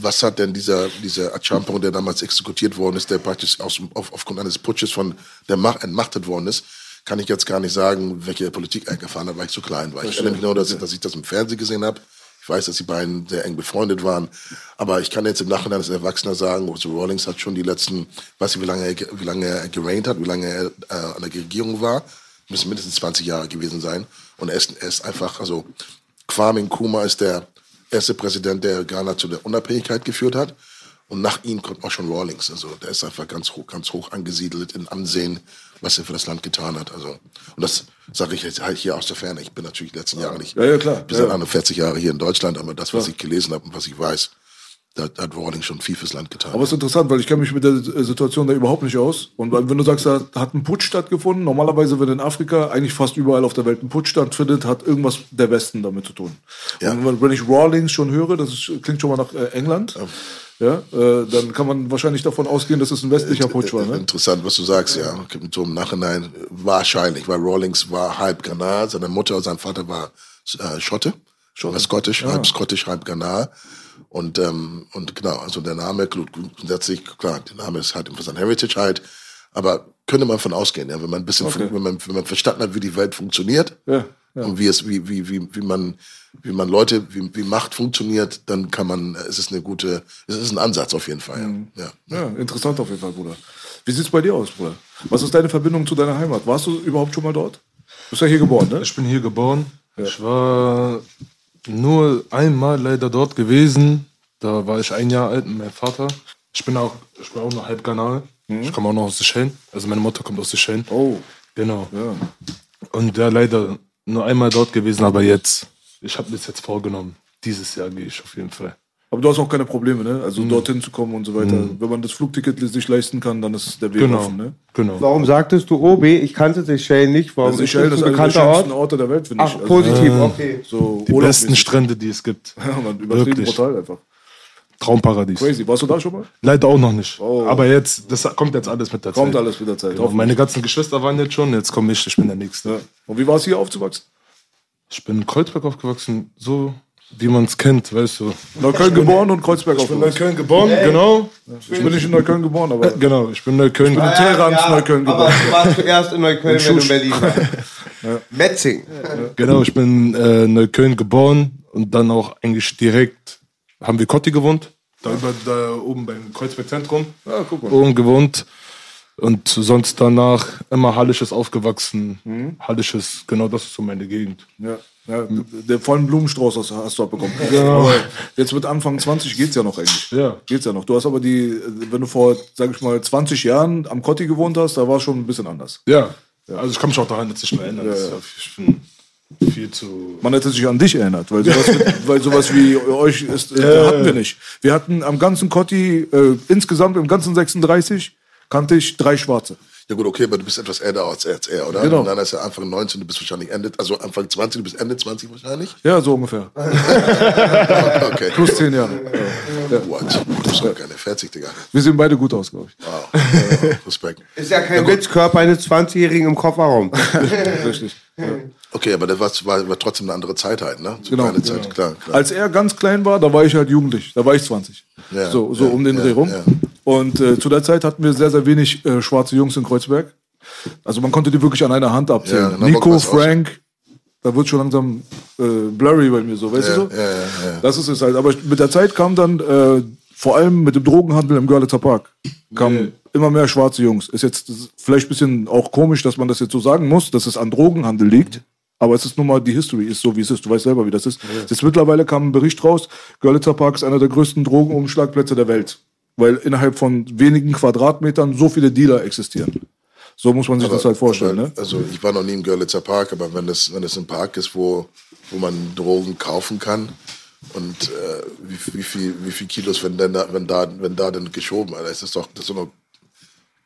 was hat denn dieser, dieser Achampong, der damals exekutiert worden ist, der praktisch aus, auf, aufgrund eines Putsches von der Macht entmachtet worden ist, kann ich jetzt gar nicht sagen, welche Politik er gefahren hat, weil ich zu klein war. Ich erinnere mich nur, dass, dass ich das im Fernsehen gesehen habe. Ich weiß, dass die beiden sehr eng befreundet waren. Aber ich kann jetzt im Nachhinein als Erwachsener sagen, also Rawlings hat schon die letzten, weiß nicht, wie lange er, wie lange er gereignt hat, wie lange er äh, an der Regierung war. Müssen mindestens 20 Jahre gewesen sein. Und er ist, er ist einfach, also Kwame Nkrumah ist der erste Präsident, der Ghana zu der Unabhängigkeit geführt hat. Und nach ihm kommt auch schon Rawlings. Also der ist einfach ganz hoch, ganz hoch angesiedelt in Ansehen, was er für das Land getan hat. Also, und das sage ich jetzt halt hier aus der Ferne. Ich bin natürlich die letzten Jahre nicht. Ja, ja, klar. Bin seit Ja. 41 Jahre hier in Deutschland, aber das, was ich gelesen habe und was ich weiß, da, hat Rawlings schon viel fürs Land getan. Aber es ist interessant, weil ich kenne mich mit der Situation da überhaupt nicht aus. Und wenn du sagst, da hat ein Putsch stattgefunden, normalerweise, wenn in Afrika eigentlich fast überall auf der Welt ein Putsch stattfindet, hat irgendwas der Westen damit zu tun. Ja. Und wenn- wenn ich Rawlings schon höre, das ist, klingt schon mal nach äh, England, ja, äh, dann kann man wahrscheinlich davon ausgehen, dass es ein westlicher Putsch war. Ne? Interessant, was du sagst, ja. So im Nachhinein wahrscheinlich, weil Rawlings war halb Ghana, seine Mutter und sein Vater war äh, Schotte, war Scottish, halb Scottish, halb Ghana. Und, ähm, und genau, also der Name, gru- grundsätzlich, klar, der Name ist halt für sein Heritage halt, aber könnte man von ausgehen, ja, wenn man ein bisschen, Okay. wenn man, wenn man verstanden hat, wie die Welt funktioniert Ja, ja. und wie es, wie, wie, wie, wie man, wie man Leute, wie, wie Macht funktioniert, dann kann man, es ist eine gute, es ist ein Ansatz auf jeden Fall, ja. ja. Ja, interessant auf jeden Fall, Bruder. Wie sieht's bei dir aus, Bruder? Was ist deine Verbindung zu deiner Heimat? Warst du überhaupt schon mal dort? Du bist ja hier geboren, ne? Ich bin hier geboren. Ich war nur einmal leider dort gewesen. Da war ich ein Jahr alt mit meinem Vater. Ich bin auch, ich bin auch noch halb Ghana. Ich komme auch noch aus Seychellen. Also meine Mutter kommt aus Seychellen. Oh, Genau. ja. Und ja, leider nur einmal dort gewesen, aber jetzt, ich habe mir das jetzt vorgenommen. Dieses Jahr gehe ich auf jeden Fall. Aber du hast auch keine Probleme, ne? Also dorthin zu kommen und so weiter. Wenn man das Flugticket sich leisten kann, dann ist der Weg Genau. offen, ne? Genau. Warum sagtest du OB? Ich kannte Seychellen nicht. Warum Also ist Seychellen das ist ein einer der bekannter schönsten Ort? Orte der Welt, finde ich. Ach, Also, positiv, okay. So Die besten Strände, die es gibt. Ja, man, übertrieben Wirklich. brutal einfach. Traumparadies. Crazy. Warst du da schon mal? Leider auch noch nicht. Oh. Aber jetzt, das kommt jetzt alles mit der Kommt Zeit. alles mit der Zeit. Genau. Meine ganzen Geschwister waren jetzt schon, jetzt komme ich, ich bin der Nächste. Ja. Und wie war es hier aufzuwachsen? Ich bin in Kreuzberg aufgewachsen, so wie man es kennt, weißt du. Neukölln geboren und Kreuzberg Ich bin in aufgewachsen. Neukölln geboren, genau. Ich bin nicht in Neukölln geboren, aber Äh, Genau, ich bin in Neukölln bin in geboren. Teherans Neukölln aber geboren. du warst zuerst in Neukölln, wenn du in Berlin warst. Metzing. Genau, ich bin äh, in Neukölln geboren und dann auch eigentlich direkt haben wir Kotti gewohnt. Da, über, da oben beim Kreuzberg Zentrum. Ja, guck mal. Oben gewohnt. Und sonst danach immer Hallisches aufgewachsen. Mhm. Hallisches, genau das ist so meine Gegend. Ja, ja, der vollen Blumenstrauß hast, hast du abbekommen. Aber jetzt mit Anfang 20 geht's ja noch eigentlich. Ja. Geht's ja noch. Du hast aber die, wenn du vor, sag ich mal, 20 Jahren am Kotti gewohnt hast, da war es schon ein bisschen anders. Ja. Also ich kann mich auch daran jetzt nicht mehr erinnern. Ist ja- Ich bin viel zu. Man hätte sich an dich erinnert, weil sowas, weil sowas wie euch ist, äh, hatten wir nicht. Wir hatten am ganzen Kotti, äh, insgesamt im ganzen 36, kannte ich drei Schwarze. Ja gut, okay, aber du bist etwas älter als, er, oder? Genau. Und dann ist er Anfang 19, du bist wahrscheinlich Ende, also Anfang 20, du bist Ende 20 wahrscheinlich? Ja, so ungefähr. Okay. Plus zehn Jahre. What? Du bist doch keine 40, Digga. Wir sehen beide gut aus, glaube ich. Wow. Ja, Respekt. Ist ja kein Witz, Körper eines 20-Jährigen im Kofferraum. Richtig. Okay, aber das war, war, trotzdem eine andere Zeit halt, ne? So Genau. Kleine Zeit, klar, klar. Als er ganz klein war, da war ich halt jugendlich. Da war ich 20. Ja, so so ja, um den ja, Dreh rum. ja. Und äh, zu der Zeit hatten wir sehr, sehr wenig äh, schwarze Jungs in Kreuzberg. Also man konnte die wirklich an einer Hand abzählen. Hamburg Nico, Frank, da wird schon langsam äh, blurry bei mir so, weißt Ja, du so? ja, ja, ja. Das ist es halt. Aber mit der Zeit kam dann, äh, vor allem mit dem Drogenhandel im Görlitzer Park, kamen immer mehr schwarze Jungs. Ist jetzt vielleicht ein bisschen auch komisch, dass man das jetzt so sagen muss, dass es an Drogenhandel liegt. Aber es ist nun mal, die History ist so, wie es ist. Du weißt selber, wie das ist. Jetzt mittlerweile kam ein Bericht raus, Görlitzer Park ist einer der größten Drogenumschlagplätze der Welt. Weil innerhalb von wenigen Quadratmetern so viele Dealer existieren. So muss man sich das halt vorstellen, aber, ne? Also ich war noch nie im Görlitzer Park, aber wenn das, wenn das ein Park ist, wo, wo man Drogen kaufen kann und äh, wie, wie, viel, wie viel Kilos, wenn, denn da, wenn, da, wenn da denn geschoben, Alter, ist das doch das sind doch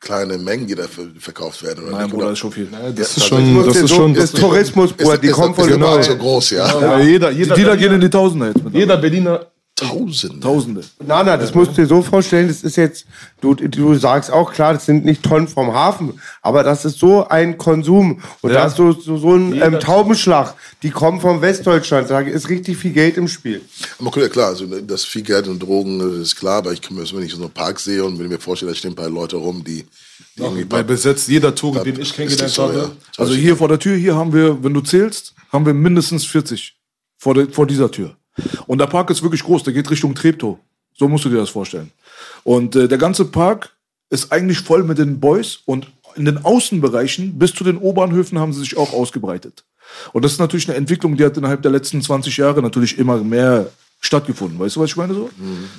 kleine Mengen, die da ver verkauft werden. Oder Nein? Bruder, Oder- ist schon viel. Das ist Ja, schon, Muss das dir ist schon, ist das Tourismus, Bruder, die ist, kommen von ist überall. Park so groß, ja? ja, jeder, Die jeder, Dealer gehen in die Tausender jetzt. jeder Berliner Tausende. Tausende. Nana, das musst du dir so vorstellen, das ist jetzt, du, du sagst auch klar, das sind nicht Tonnen vom Hafen, aber das ist so ein Konsum und Ja. da ist so, so, so ein ähm, Taubenschlag, die kommen vom Westdeutschland, da ist richtig viel Geld im Spiel. Aber gut, ja klar, also das viel Geld und Drogen das ist klar, aber ich kann mir, wenn ich so einen Park sehe und wenn ich mir vorstelle, da stehen ein paar Leute rum, die, die irgendwie bei besetzt, jeder Tour, den ich Ist kennengelernt das so, habe. ja? Also hier vor der Tür, hier haben wir, wenn du zählst, haben wir mindestens 40 vor, der, vor dieser Tür. Und der Park ist wirklich groß, der geht Richtung Treptow. So musst du dir das vorstellen. Und äh, der ganze Park ist eigentlich voll mit den Boys und in den Außenbereichen bis zu den U-Bahnhöfen haben sie sich auch ausgebreitet. Und das ist natürlich eine Entwicklung, die hat innerhalb der letzten 20 Jahre natürlich immer mehr stattgefunden. Weißt du, was ich meine so?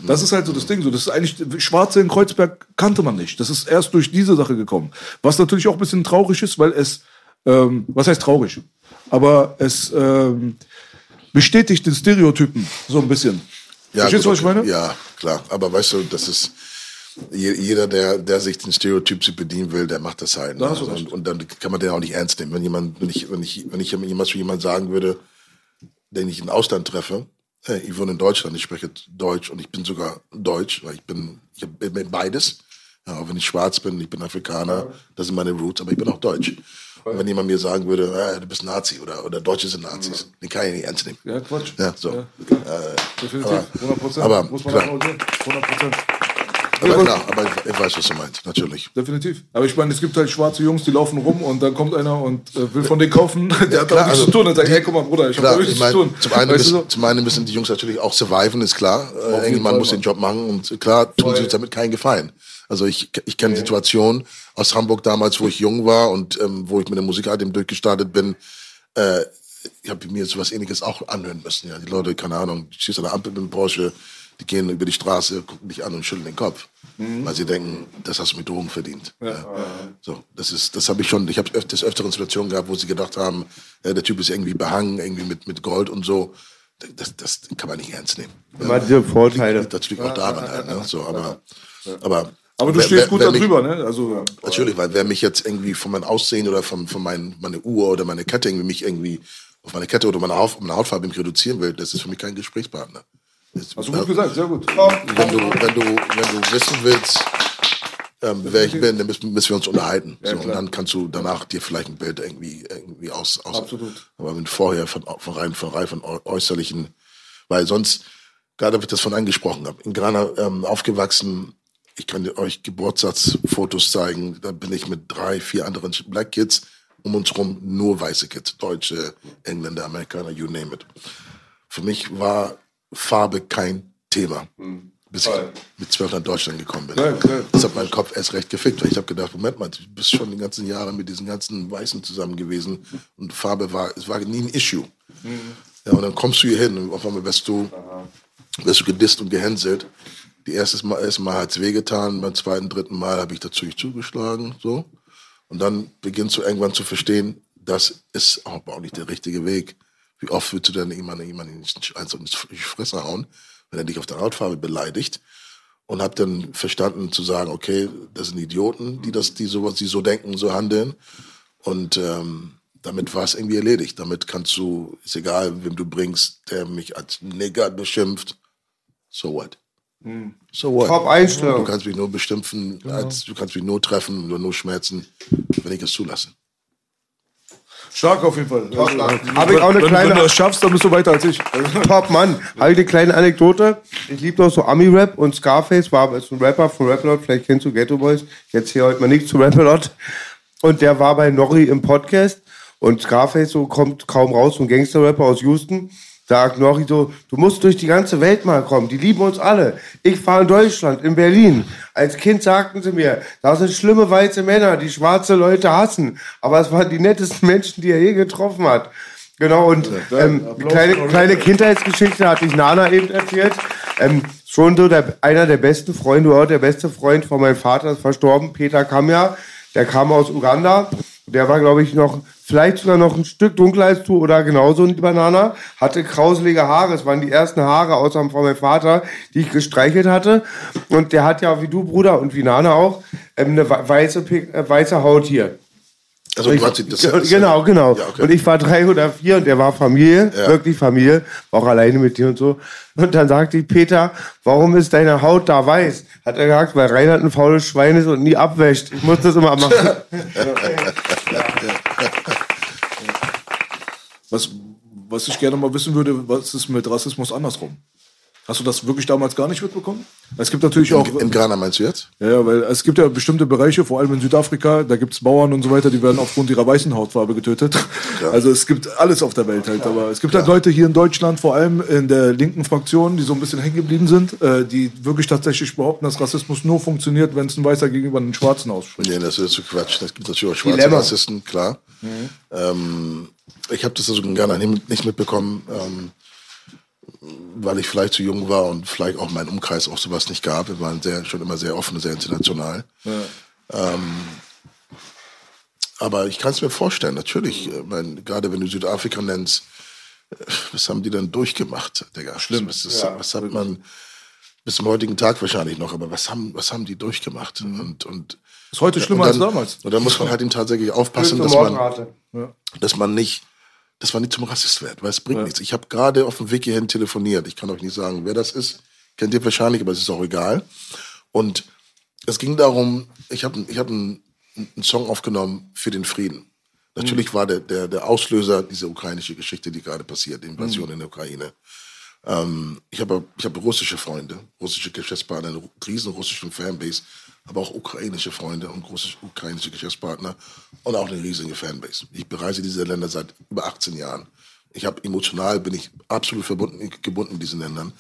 Das ist halt so das Ding. So, das ist eigentlich Schwarze in Kreuzberg kannte man nicht. Das ist erst durch diese Sache gekommen. Was natürlich auch ein bisschen traurig ist, weil es ähm, was heißt traurig? Aber es ähm, bestätigt den Stereotypen so ein bisschen. Verstehst du, was ich meine? Ja, klar. Aber weißt du, das ist je- jeder, der, der sich den Stereotyp bedienen will, der macht das halt. Ne? Da hast du und, und dann kann man den auch nicht ernst nehmen. Wenn jemand, wenn ich, wenn ich, wenn ich jemals zu jemand sagen würde, den ich im Ausland treffe, hey, ich wohne in Deutschland, ich spreche Deutsch und ich bin sogar Deutsch, weil ich bin, ich bin beides. Ja, auch wenn ich schwarz bin, ich bin Afrikaner, das sind meine Roots, aber ich bin auch Deutsch. Und wenn jemand mir sagen würde, äh, du bist Nazi oder, oder Deutsche sind Nazis, den kann ich nicht ernst nehmen. Ja, Quatsch. Ja, so. Ja, klar. Definitiv. 100 Prozent. aber Muss man klar. acknaudieren. 100 Prozent. Aber klar, aber ich, ich weiß, was du meinst, natürlich. Definitiv. Aber ich meine, es gibt halt schwarze Jungs, die laufen rum und dann kommt einer und äh, will von denen kaufen. Der hat klar, da nichts also zu tun. Dann sagt, hey, guck mal, Bruder, ich habe ich nichts zu meine, tun. zum einen, Weißt du müssen, zum einen müssen die Jungs natürlich auch surviven, ist klar. Äh, Fall, muss den. Job machen und klar tun sie uns damit keinen Gefallen. Also ich, ich kenne Situationen aus Hamburg damals, wo ich jung war und ähm, wo ich mit der Musikart durchgestartet bin. Äh, ich habe mir sowas ähnliches auch anhören müssen. Ja, die Leute, keine Ahnung, die schießt an der Ampel mit dem Porsche, die gehen über die Straße, gucken dich an und schütteln den Kopf, Mhm. weil sie denken, das hast du mit Drogen verdient. Ja. So, das ist, das habe ich schon. Ich habe öf des öfteren Situationen gehabt, wo sie gedacht haben, der Typ ist irgendwie behangen, irgendwie mit mit Gold und so. das, das kann man nicht ernst nehmen. Immer diese Vorteile. Das liegt auch daran, halt, ne? so, aber, aber, Aber du wer- stehst wer- gut wer da mich- drüber, ne? Also, Natürlich, weil wer mich jetzt irgendwie von meinem Aussehen oder von, von mein, meine Uhr oder meine Kette irgendwie mich irgendwie auf meine Kette oder meine, Haut, meine Hautfarbe reduzieren will, das ist für mich kein Gesprächspartner. Das, hast du gut gesagt, sehr gut. wenn du, wenn du, wenn du wissen willst, ähm, wer ich bin, dann müssen, müssen wir uns unterhalten. so, und dann kannst du danach dir vielleicht ein Bild irgendwie, irgendwie aus, aus. Absolut. Aber wenn vorher von, von rein, von rein von äu- äußerlichen, weil sonst, gerade wird das von angesprochen habe, in Ghana ähm, aufgewachsen, ich kann euch Geburtstagsfotos zeigen, da bin ich mit drei, vier anderen Black Kids um uns rum, nur weiße Kids, Deutsche, Engländer, Amerikaner, you name it. Für mich war Farbe kein Thema, bis ich mit zwölf nach Deutschland gekommen bin. Klar. Das hat meinen Kopf erst recht gefickt, weil ich habe gedacht, Moment mal, du bist schon die ganzen Jahre mit diesen ganzen Weißen zusammen gewesen und Farbe war, es war nie ein Issue. Ja, und dann kommst du hier hin und auf einmal wirst du, wirst du gedisst und gehänselt. Die erste Mal, Mal hat es wehgetan, beim zweiten, dritten Mal habe ich dazu zugeschlagen, so. Und dann beginnst du irgendwann zu verstehen, das ist auch nicht der richtige Weg. Wie oft willst du denn jemanden, jemanden eins in die Fresse hauen, wenn er dich auf der Hautfarbe beleidigt? Und habe dann verstanden zu sagen, okay, das sind Idioten, die das, die sowas, die so denken, so handeln. Und ähm, damit war es irgendwie erledigt. Damit kannst du, ist egal, wem du bringst, der mich als Nigger beschimpft. So what? So what? Top Einstellung. Du kannst mich nur beschimpfen, als, du kannst mich nur treffen oder nur schmerzen, wenn ich es zulasse. Stark auf jeden Fall. Also, Hab ich auch eine wenn, kleine- wenn du das schaffst, dann bist du weiter als ich. Top Mann. Habe ich eine kleine Anekdote. Ich liebe doch so Ami-Rap und Scarface war ist ein Rapper von Rapalot. Vielleicht kennst du Ghetto Boys. Jetzt hier heute mal nichts zu Rapalot. Und der war bei Nori im Podcast. Und Scarface so kommt kaum raus, so ein Gangster-Rapper aus Houston. Sagt Nori so, du musst durch die ganze Welt mal kommen. Die lieben uns alle. Ich fahre in Deutschland, in Berlin. Als Kind sagten sie mir, da sind schlimme weiße Männer, die schwarze Leute hassen. Aber es waren die nettesten Menschen, die er je getroffen hat. Genau, und ähm, eine kleine, kleine Kindheitsgeschichte hatte ich Nana eben erzählt. Ähm, schon so der, einer der besten Freunde, oder der beste Freund von meinem Vater ist verstorben, Peter Kamja. Der kam aus Uganda. Der war, glaube ich, noch, vielleicht sogar noch ein Stück dunkler als du oder genauso ein Banana. Hatte krauselige Haare. Es waren die ersten Haare außer von meinem Vater, die ich gestreichelt hatte. Und der hat ja, wie du, Bruder, und wie Nana auch, ähm, eine weiße, äh, weiße Haut hier. Also du hast das, das, genau, genau. Ja, okay. Und ich war drei oder vier und der war Familie, Ja. wirklich Familie, war auch alleine mit dir und so. Und dann sagte ich, Peter, warum ist deine Haut da weiß? Hat er gesagt, weil Reinhard ein faules Schwein ist und nie abwäscht. Ich muss das immer machen. Was, was ich gerne mal wissen würde, was ist mit Rassismus andersrum? Hast du das wirklich damals gar nicht mitbekommen? Es gibt natürlich auch. in, in Ghana meinst du jetzt? Ja, ja, weil es gibt ja bestimmte Bereiche, vor allem in Südafrika, da gibt es Bauern und so weiter, die werden aufgrund ihrer weißen Hautfarbe getötet. Also es gibt alles auf der Welt halt. Aber es gibt halt Leute hier in Deutschland, vor allem in der linken Fraktion, die so ein bisschen hängen geblieben sind, äh, die wirklich tatsächlich behaupten, dass Rassismus nur funktioniert, wenn es ein Weißer gegenüber einem Schwarzen ausspricht. Nee, das ist so Quatsch. Das gibt natürlich auch schwarze Dilemma. Rassisten, klar. Ähm, ich habe das also in Ghana nicht nicht mitbekommen, ähm, weil ich vielleicht zu jung war und vielleicht auch mein Umkreis auch sowas nicht gab. Wir waren sehr, schon immer sehr offen, sehr international. Ähm, aber ich kann es mir vorstellen, natürlich. Ich mein, gerade wenn du Südafrika nennst, äh, was haben die denn durchgemacht, Digga? Schlimm. Was, ist, was hat man bis zum heutigen Tag wahrscheinlich noch, aber was haben, was haben die durchgemacht? Und, und Ist heute schlimmer und als dann, damals. Und da muss man halt ihm tatsächlich aufpassen, dass man, dass man nicht, dass man nicht zum Rassist wird, weil es bringt nichts. Ich habe gerade auf dem Weg hierhin telefoniert. Ich kann euch nicht sagen, wer das ist. Kennt ihr wahrscheinlich, aber es ist auch egal. Und es ging darum, ich habe ich hab einen, einen Song aufgenommen für den Frieden. Natürlich war der, der, der Auslöser diese ukrainische Geschichte, die gerade passiert, die Invasion in der Ukraine. Ähm, ich habe ich habe russische Freunde, russische Geschäftspartner, eine riesen russische Fanbase, aber auch ukrainische Freunde und große ukrainische Geschäftspartner und auch eine riesige Fanbase. Ich bereise diese Länder seit über 18 Jahren. Ich habe emotional bin ich absolut verbunden, gebunden mit diesen Ländern.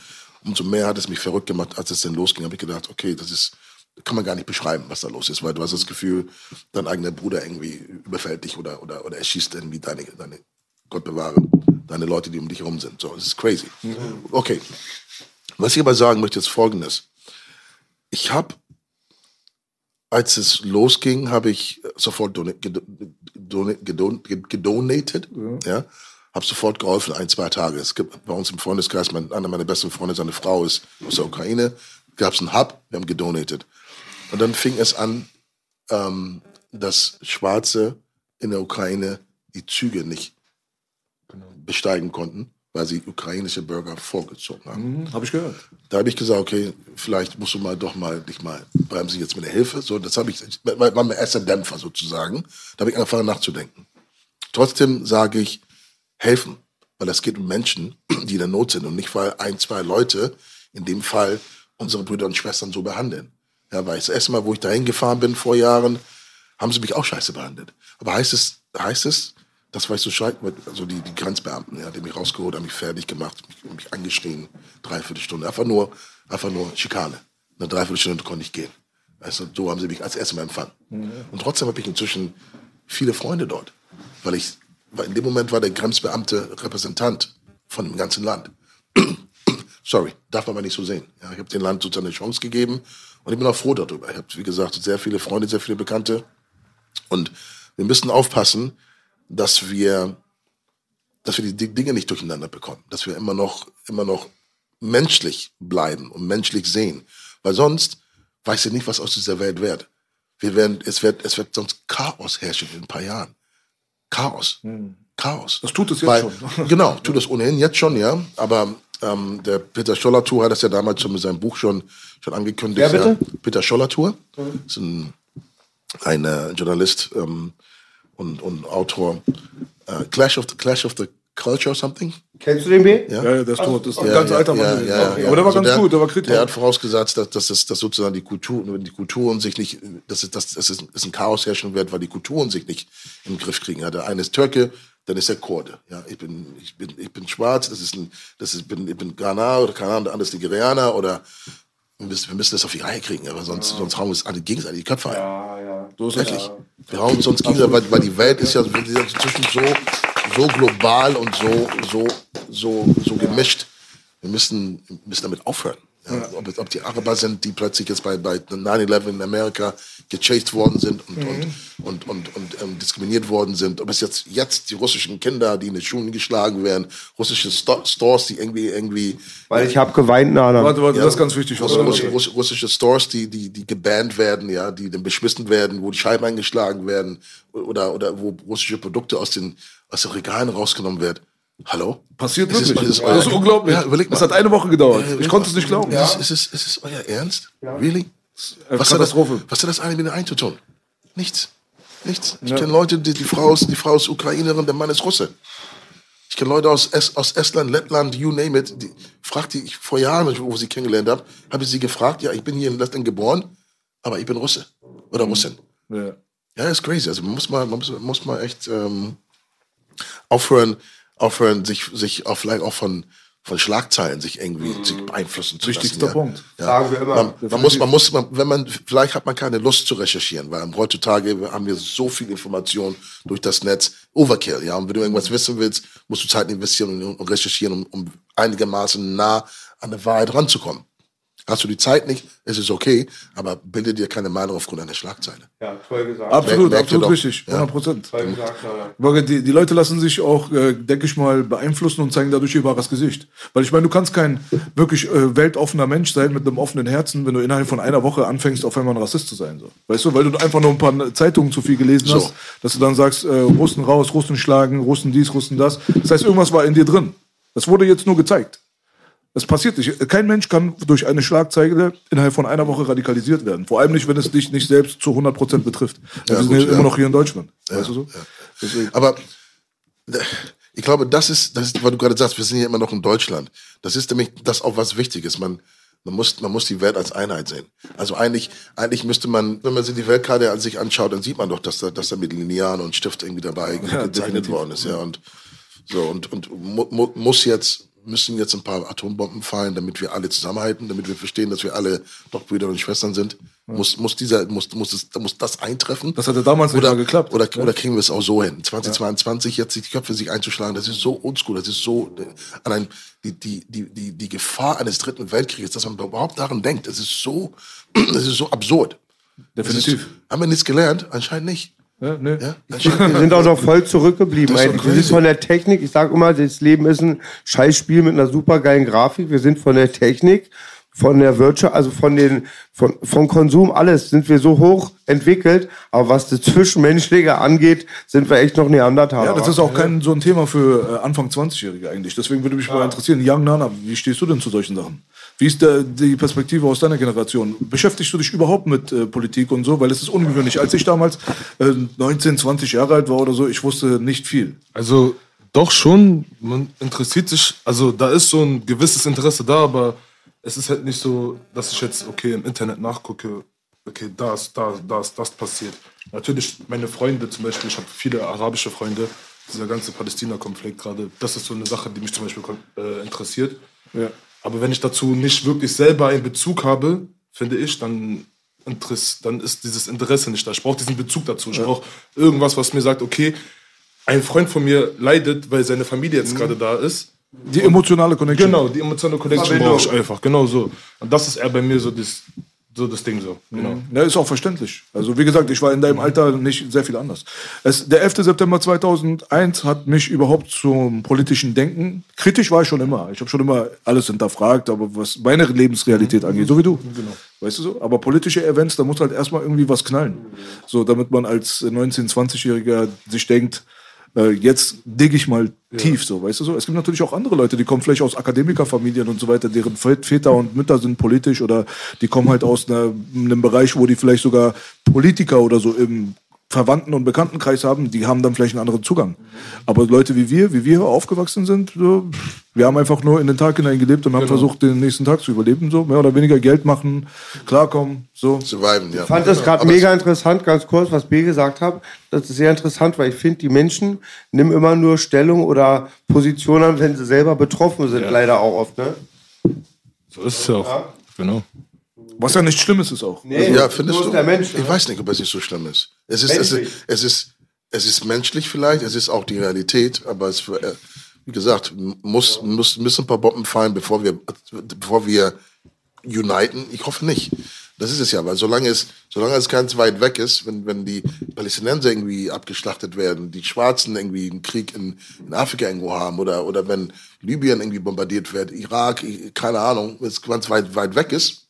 Umso mehr hat es mich verrückt gemacht, als es dann losging, habe ich gedacht, okay, das ist kann man gar nicht beschreiben, was da los ist, weil du hast das Gefühl, dein eigener Bruder irgendwie überfällt dich oder, oder, oder erschießt irgendwie deine, deine, Gott bewahre, deine Leute, die um dich herum sind. So, es ist crazy. Okay. Was ich aber sagen möchte, ist folgendes. Ich habe, als es losging, habe ich sofort doni- gedo- doni- gedon- gedonated, ja, Hab sofort geholfen, ein, zwei Tage. Es gibt bei uns im Freundeskreis, mein, einer meiner besten Freunde, seine Frau ist aus der Ukraine. Gab es einen Hub, wir haben gedonatet. Und dann fing es an, ähm, dass Schwarze in der Ukraine die Züge nicht besteigen konnten, weil sie ukrainische Bürger vorgezogen haben. Hm, Habe ich gehört. Da habe ich gesagt, okay, vielleicht musst du mal doch mal dich mal bremsen jetzt mit der Hilfe. So, das habe ich, war mein erster Dämpfer sozusagen. Da habe ich angefangen nachzudenken. Trotzdem sage ich, helfen, weil es geht um Menschen, die in der Not sind und nicht weil ein, zwei Leute, in dem Fall unsere Brüder und Schwestern so behandeln. Ja, weil das erste Mal, wo ich dahin gefahren bin vor Jahren, haben sie mich auch scheiße behandelt. Aber heißt es, heißt es, das war ich so scheiße, also die, die Grenzbeamten, ja, die mich rausgeholt, haben mich fertig gemacht, mich, mich angeschrien, dreiviertel Stunde. Einfach nur, einfach nur Schikane. Eine Dreiviertelstunde konnte ich gehen. Also, so haben sie mich als erstes Mal empfangen. Und trotzdem habe ich inzwischen viele Freunde dort. Weil ich, weil in dem Moment war der Grenzbeamte Repräsentant von dem ganzen Land. Sorry, darf man aber nicht so sehen. Ja, ich habe dem Land sozusagen eine Chance gegeben und ich bin auch froh darüber. Ich habe, wie gesagt, sehr viele Freunde, sehr viele Bekannte. Und wir müssen aufpassen, dass wir, dass wir die Dinge nicht durcheinander bekommen. Dass wir immer noch, immer noch menschlich bleiben und menschlich sehen. Weil sonst weiß ich nicht, was aus dieser Welt wird. Wir werden, es wird, es wird sonst Chaos herrschen in ein paar Jahren. Chaos. Chaos. Das tut es jetzt Weil, schon. genau, tut es ohnehin jetzt schon, ja. Aber ähm, der Peter Scholler-Tour hat das ja damals schon mit seinem Buch schon, schon angekündigt. Wer bitte? Ja. Peter Scholler-Tour. Ist ein, ein äh, Journalist ähm, und, und Autor. Äh, Clash, of the, Clash of the Culture or something. Kennst du den B? Ja. Ja, ja, der ist tot. Das ist ein ganz alter Mann. gewesen. Aber der war Also ganz gut, der war kritisch. Der hat vorausgesagt, dass, dass, dass, sozusagen die Kultur, wenn die Kulturen sich nicht, dass es, dass, dass es ein Chaos herrschen wird, weil die Kulturen sich nicht im Griff kriegen. Ja, der eine ist Türke, dann ist er Kurde. Ja, ich bin, ich bin, ich bin schwarz, das ist ein, das ist, ich bin, ich bin Ghana oder keine Ahnung, der andere ist Nigerianer oder wir müssen, wir müssen das auf die Reihe kriegen, aber sonst, sonst hauen wir uns alle gegenseitig die Köpfe ein. So ist. Wirklich. Wir hauen uns sonst gegenseitig, weil, weil die Welt ist ja inzwischen so, so global und so, so, so, so gemischt. Wir müssen, müssen damit aufhören. Ja, ob, es- ob die Araber sind, die plötzlich jetzt bei, bei 9-11 in Amerika gechased worden sind und, und, und, und, und ähm, diskriminiert worden sind. Ob es jetzt, jetzt die russischen Kinder, die in den Schulen geschlagen werden, russische Sto Stores, die irgendwie, irgendwie Weil ich habe geweint, Nana. Warte, warte, ja, das ist ganz wichtig. Russ, Russ. Russ, russische Stores, die, die, die gebannt werden, ja, die dann beschmissen werden, wo die Scheiben eingeschlagen werden oder, oder wo russische Produkte aus den, aus den Regalen rausgenommen werden. Hallo? Passiert Ist es- wirklich. ist es das euer- ist unglaublich. Ja, überleg mal. Das hat eine Woche gedauert. Ja, Ich konnte es nicht glauben. Ist, es, ist, es, ist es euer Ernst? Really? Eine Was hat, das, Katastrophe. was hat das eine mit dem einzutun? Nichts. Nichts. Ich kenne Leute, die, die, Frau ist, die Frau ist Ukrainerin, der Mann ist Russe. Ich kenne Leute aus, Es, aus Estland, Lettland, you name it. Die, fragt die, ich, vor Jahren, wo ich sie kennengelernt habe, habe ich sie gefragt, ja, ich bin hier in Lettland geboren, aber ich bin Russe. Oder Russin. Ja. Ja, ist crazy. Also man muss mal, man muss, man muss mal echt ähm, aufhören, aufhören, sich, sich auch vielleicht auch von, von Schlagzeilen sich irgendwie sich beeinflussen zu Wichtigster lassen. Punkt. Ja. Sagen wir immer. Man, man muss, man muss, man, wenn man, vielleicht hat man keine Lust zu recherchieren, weil heutzutage haben wir so viel Information durch das Netz. Overkill, ja. Und wenn du irgendwas wissen willst, musst du Zeit investieren und, und recherchieren, um, um einigermaßen nah an der Wahrheit ranzukommen. Hast du die Zeit nicht, ist es okay, aber bilde dir keine Meinung aufgrund einer Schlagzeile. Ja, toll gesagt. Absolut, Merkt ihr absolut richtig. Ja. 100 Prozent. Toll gesagt, Die, die Leute lassen sich auch, äh, denke ich mal, beeinflussen und zeigen dadurch ihr wahres Gesicht. Weil ich meine, du kannst kein wirklich äh, weltoffener Mensch sein mit einem offenen Herzen, wenn du innerhalb von einer Woche anfängst, auf einmal ein Rassist zu sein. So. Weißt du, weil du einfach nur ein paar Zeitungen zu viel gelesen So. hast, dass du dann sagst, äh, Russen raus, Russen schlagen, Russen dies, Russen das. Das heißt, irgendwas war in dir drin. Das wurde jetzt nur gezeigt. Das passiert nicht. Kein Mensch kann durch eine Schlagzeile innerhalb von einer Woche radikalisiert werden. Vor allem nicht, wenn es dich nicht selbst zu 100% betrifft. Ja, wir sind ja ja. immer noch hier in Deutschland. weißt du so? Aber äh, ich glaube, das ist, das ist, weil du gerade sagst, wir sind hier immer noch in Deutschland. Das ist nämlich das auch was Wichtiges. Man, man muss, man muss die Welt als Einheit sehen. Also eigentlich, eigentlich müsste man, wenn man sich die Weltkarte an sich anschaut, dann sieht man doch, dass da, dass da mit Linearen und Stift irgendwie dabei gezeichnet definitiv. worden ist, ja. Und so und und mu, mu, muss jetzt müssen jetzt ein paar Atombomben fallen, damit wir alle zusammenhalten, damit wir verstehen, dass wir alle doch Brüder und Schwestern sind. Muss muss dieser muss muss es, muss das eintreffen? Das hatte damals oder, geklappt. Oder, oder kriegen wir es auch so hin? 2022 jetzt die Köpfe sich einzuschlagen, das ist so oldschool, das ist so äh, allein die, die, die, die, die Gefahr eines dritten Weltkrieges, dass man überhaupt daran denkt, das ist so, das ist so absurd. Definitiv. Ist, haben wir nichts gelernt? Anscheinend nicht. Ja, nee. Ja? Wir sind auch noch voll zurückgeblieben. Wir sind von der Technik, ich sage immer, das Leben ist ein Scheißspiel mit einer supergeilen Grafik. Wir sind von der Technik, von der Wirtschaft, also von den, von, von Konsum, alles sind wir so hoch entwickelt. Aber was das Zwischenmenschliche angeht, sind wir echt noch Neandertaler. Ja, das ist auch kein so ein Thema für äh, Anfang 20-Jährige eigentlich. Deswegen würde mich mal interessieren, Young Nana, wie stehst du denn zu solchen Sachen? Wie ist der, die Perspektive aus deiner Generation? Beschäftigst du dich überhaupt mit äh, Politik und so? Weil es ist ungewöhnlich. Als ich damals äh, 19, 20 Jahre alt war oder so, ich wusste nicht viel. Also doch schon, man interessiert sich, also da ist so ein gewisses Interesse da, aber es ist halt nicht so, dass ich jetzt, okay, im Internet nachgucke, okay, da ist, da, da ist das passiert. Natürlich, meine Freunde zum Beispiel, ich habe viele arabische Freunde, dieser ganze Palästina-Konflikt gerade, das ist so eine Sache, die mich zum Beispiel äh, interessiert. Ja. Aber wenn ich dazu nicht wirklich selber einen Bezug habe, finde ich, dann, Interess, dann ist dieses Interesse nicht da. Ich brauche diesen Bezug dazu. Ich brauche irgendwas, was mir sagt, okay, ein Freund von mir leidet, weil seine Familie jetzt gerade da ist. Die emotionale Connection. Genau, die emotionale Connection brauche ich einfach. Genau so. Und das ist eher bei mir so das, so das Ding so. Genau. Ja, ist auch verständlich. Also wie gesagt, ich war in deinem Alter nicht sehr viel anders. Es, der 11. September 2001 hat mich überhaupt zum politischen Denken, kritisch war ich schon immer. Ich habe schon immer alles hinterfragt, aber was meine Lebensrealität angeht, so wie du. Weißt du so? Aber politische Events, da muss halt erstmal irgendwie was knallen. So, damit man als 19-, 20-Jähriger sich denkt, äh, jetzt digge ich mal tief, so, weißt du so. Es gibt natürlich auch andere Leute, die kommen vielleicht aus Akademikerfamilien und so weiter, deren Väter und Mütter sind politisch oder die kommen halt aus einer, einem Bereich, wo die vielleicht sogar Politiker oder so im Verwandten- und Bekanntenkreis haben, die haben dann vielleicht einen anderen Zugang. Aber Leute wie wir, wie wir aufgewachsen sind, so, wir haben einfach nur in den Tag hinein gelebt und haben versucht, den nächsten Tag zu überleben, so, mehr oder weniger Geld machen, klarkommen, so. Surviven, ja. Ich fand das gerade mega interessant, ganz kurz, was B gesagt hat. Das ist sehr interessant, weil ich finde, die Menschen nehmen immer nur Stellung oder Position an, wenn sie selber betroffen sind, leider auch oft. Ne? So ist es ja auch. Genau. Was ja nicht schlimm ist, ist auch. Nee, Ja, findest so du? ist der Mensch. Ich weiß nicht, ob es nicht so schlimm ist. Es ist, es Menschlich. ist, es ist, es ist menschlich vielleicht, es ist auch die Realität, aber es, äh, wie gesagt, muss, muss, müssen ein paar Bomben fallen, bevor wir, bevor wir uniten. Ich hoffe nicht. Das ist es ja, weil solange es, solange es ganz weit weg ist, wenn, wenn die Palästinenser irgendwie abgeschlachtet werden, die Schwarzen irgendwie einen Krieg in, in Afrika irgendwo haben oder, oder wenn Libyen irgendwie bombardiert wird, Irak, keine Ahnung, wenn es ganz weit, weit weg ist,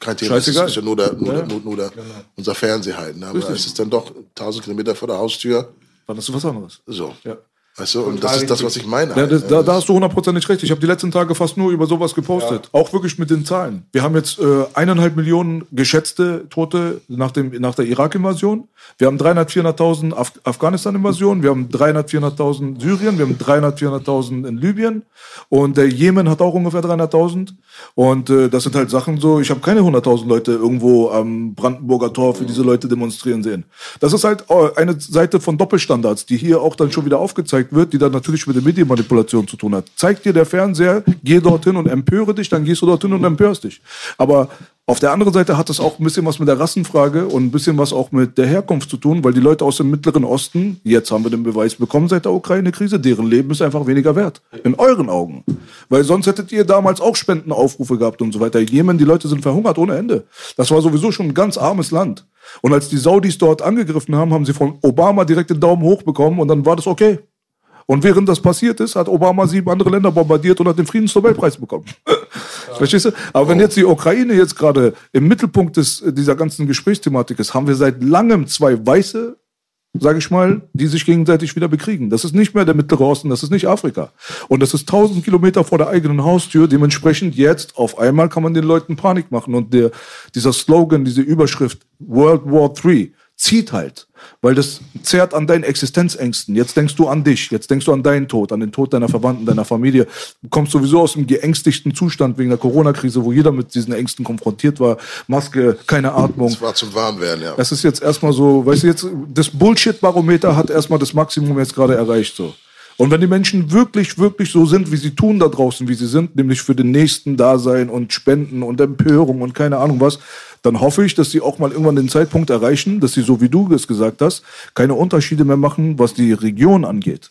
kein Thema. Scheißegal. Das ist ja nur, der, nur, Ja. der, nur, nur der, unser Fernseh halt. Ne? Aber es ist dann doch 1000 Kilometer vor der Haustür. Ist das was anderes. So. Ja. Weißt du, und das ist das, was ich meine. Ja, halt, das, ne? da, da hast du hundertprozentig recht. Ich habe die letzten Tage fast nur über sowas gepostet. Auch wirklich mit den Zahlen. Wir haben jetzt äh, eineinhalb Millionen geschätzte Tote nach, dem, nach der Irak-Invasion. Wir haben 300, 400.000 Af Afghanistan-Invasion. Wir haben 300, 400.000 Syrien. Wir haben 300, 400.000 in Libyen. Und der Jemen hat auch ungefähr 300.000. Und äh, das sind halt Sachen so, ich habe keine 100.000 Leute irgendwo am Brandenburger Tor für diese Leute demonstrieren sehen. Das ist halt äh, eine Seite von Doppelstandards, die hier auch dann schon wieder aufgezeigt wird, die dann natürlich mit der Medienmanipulation zu tun hat. Zeigt dir der Fernseher, geh dorthin und empöre dich, dann gehst du dorthin und empörst dich. Aber auf der anderen Seite hat das auch ein bisschen was mit der Rassenfrage und ein bisschen was auch mit der Herkunft zu tun, weil die Leute aus dem Mittleren Osten, jetzt haben wir den Beweis bekommen seit der Ukraine-Krise, deren Leben ist einfach weniger wert. In euren Augen. Weil sonst hättet ihr damals auch Spendenaufrufe gehabt und so weiter. Jemen, die Leute sind verhungert ohne Ende. Das war sowieso schon ein ganz armes Land. Und als die Saudis dort angegriffen haben, haben sie von Obama direkt den Daumen hoch bekommen und dann war das okay. Und während das passiert ist, hat Obama sieben andere Länder bombardiert und hat den Friedensnobelpreis bekommen. Verstehst du? Aber wenn jetzt die Ukraine jetzt gerade im Mittelpunkt des, dieser ganzen Gesprächsthematik ist, haben wir seit langem zwei weiße, sage ich mal, die sich gegenseitig wieder bekriegen. Das ist nicht mehr der Mittlere Osten, das ist nicht Afrika. Und das ist tausend Kilometer vor der eigenen Haustür. Dementsprechend jetzt auf einmal kann man den Leuten Panik machen. Und der, dieser Slogan, diese Überschrift World War III zieht halt, weil das zerrt an deinen Existenzängsten. Jetzt denkst du an dich, jetzt denkst du an deinen Tod, an den Tod deiner Verwandten, deiner Familie. Du kommst sowieso aus einem geängstigten Zustand wegen der Corona-Krise, wo jeder mit diesen Ängsten konfrontiert war. Maske, keine Atmung. Das war zum Warmwerden, ja. Es ist jetzt erstmal so, weißt du, jetzt, das Bullshit-Barometer hat erstmal das Maximum jetzt gerade erreicht, so. Und wenn die Menschen wirklich, wirklich so sind, wie sie tun da draußen, wie sie sind, nämlich für den Nächsten da sein und Spenden und Empörung und keine Ahnung was, dann hoffe ich, dass sie auch mal irgendwann den Zeitpunkt erreichen, dass sie, so wie du es gesagt hast, keine Unterschiede mehr machen, was die Region angeht.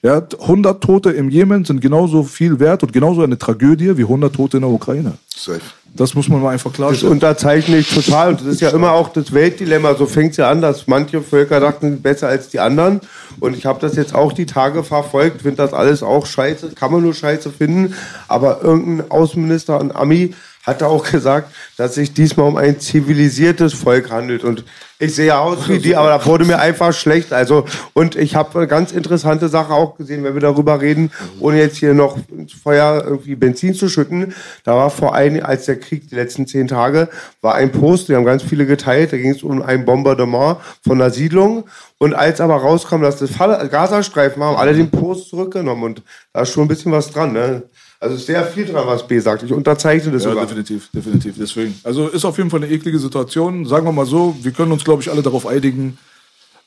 Ja, 100 Tote im Jemen sind genauso viel wert und genauso eine Tragödie wie 100 Tote in der Ukraine. Safe. Das muss man mal einfach Das klarstellen. unterzeichne ich total. Und das ist ja immer auch das Weltdilemma. So fängt es ja an, dass manche Völker dachten, besser als die anderen. Und ich habe das jetzt auch die Tage verfolgt, finde das alles auch scheiße. Kann man nur scheiße finden. Aber irgendein Außenminister und Ami hat auch gesagt, dass sich diesmal um ein zivilisiertes Volk handelt. Und ich sehe aus wie die, aber da wurde mir einfach schlecht. Also, und ich habe eine ganz interessante Sache auch gesehen, wenn wir darüber reden, ohne jetzt hier noch ins Feuer irgendwie Benzin zu schütten. Da war vor ein, als der Krieg die letzten zehn Tage, war ein Post, die haben ganz viele geteilt, da ging es um ein Bombardement von einer Siedlung. Und als aber rauskam, dass das Gazastreifen haben alle den Post zurückgenommen. Und da ist schon ein bisschen was dran, ne? Also ist sehr viel dran, was B sagt. Ich unterzeichne das Ja, sogar. definitiv, definitiv. Deswegen. Also ist auf jeden Fall eine eklige Situation. Sagen wir mal so, wir können uns, glaube ich, alle darauf einigen.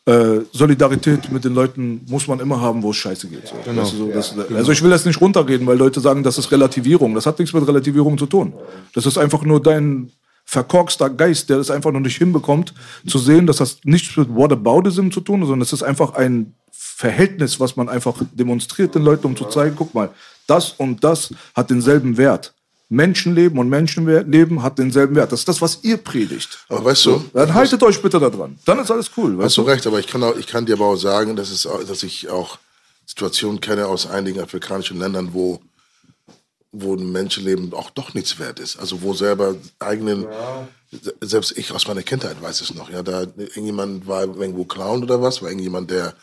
Äh, Solidarität mit den Leuten muss man immer haben, wo es scheiße geht. So. Genau. Weißt du, so, das, Also ich will das nicht runterreden, weil Leute sagen, das ist Relativierung. Das hat nichts mit Relativierung zu tun. Das ist einfach nur dein verkorkster Geist, der es einfach noch nicht hinbekommt, zu sehen, dass das nichts mit Whataboutism zu tun hat, sondern es ist einfach ein Verhältnis, was man einfach demonstriert den Leuten, um zu zeigen, guck mal, das und das hat denselben Wert. Menschenleben und Menschenleben hat denselben Wert. Das ist das, was ihr predigt. Aber weißt du, Dann haltet euch bitte da dran. Dann ist alles cool. hast Weißt du du? recht, aber ich kann, auch, ich kann dir aber auch sagen, dass, es, dass ich auch Situationen kenne aus einigen afrikanischen Ländern, wo, wo ein Menschenleben auch doch nichts wert ist. Also wo selber eigenen, se- selbst ich aus meiner Kindheit weiß es noch, ja, da irgendjemand war irgendwo Clown oder was, war irgendjemand, der,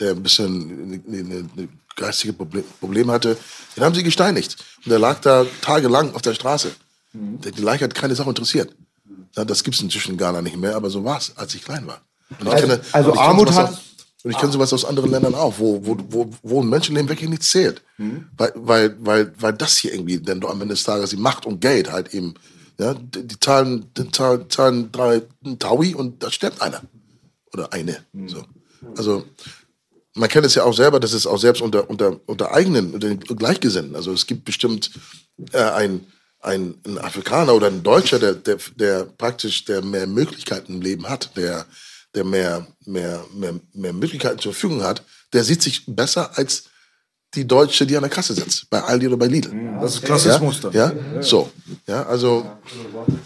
der ein bisschen eine, eine, geistige Problem, hatte, den haben sie gesteinigt. Und der lag da tagelang auf der Straße. Der- Die Leiche hat keine Sau interessiert. Das gibt es inzwischen in Ghana nicht mehr, aber so war es, als ich klein war. Und ich Also- kenne, also Armut hat- und ich kenne sowas aus anderen Ländern auch, wo, wo, wo, wo ein Menschenleben wirklich nichts zählt. Weil, weil, weil, weil das hier irgendwie, denn am Ende des Tages die Macht und Geld halt eben, ja, die, zahlen, die zahlen, zahlen drei Taui und da stirbt einer. Oder eine. So. Also, man kennt es ja auch selber, dass es auch selbst unter, unter, unter eigenen, unter Gleichgesinnten, also es gibt bestimmt äh, ein, ein, ein Afrikaner oder ein Deutscher, der, der, der praktisch der mehr Möglichkeiten im Leben hat, der, der mehr, mehr, mehr, mehr Möglichkeiten zur Verfügung hat, der sieht sich besser als die Deutsche, die an der Kasse sitzt, bei Aldi oder bei Lidl. Das ist Klassismus dann. Ja, ja? so. Ja, also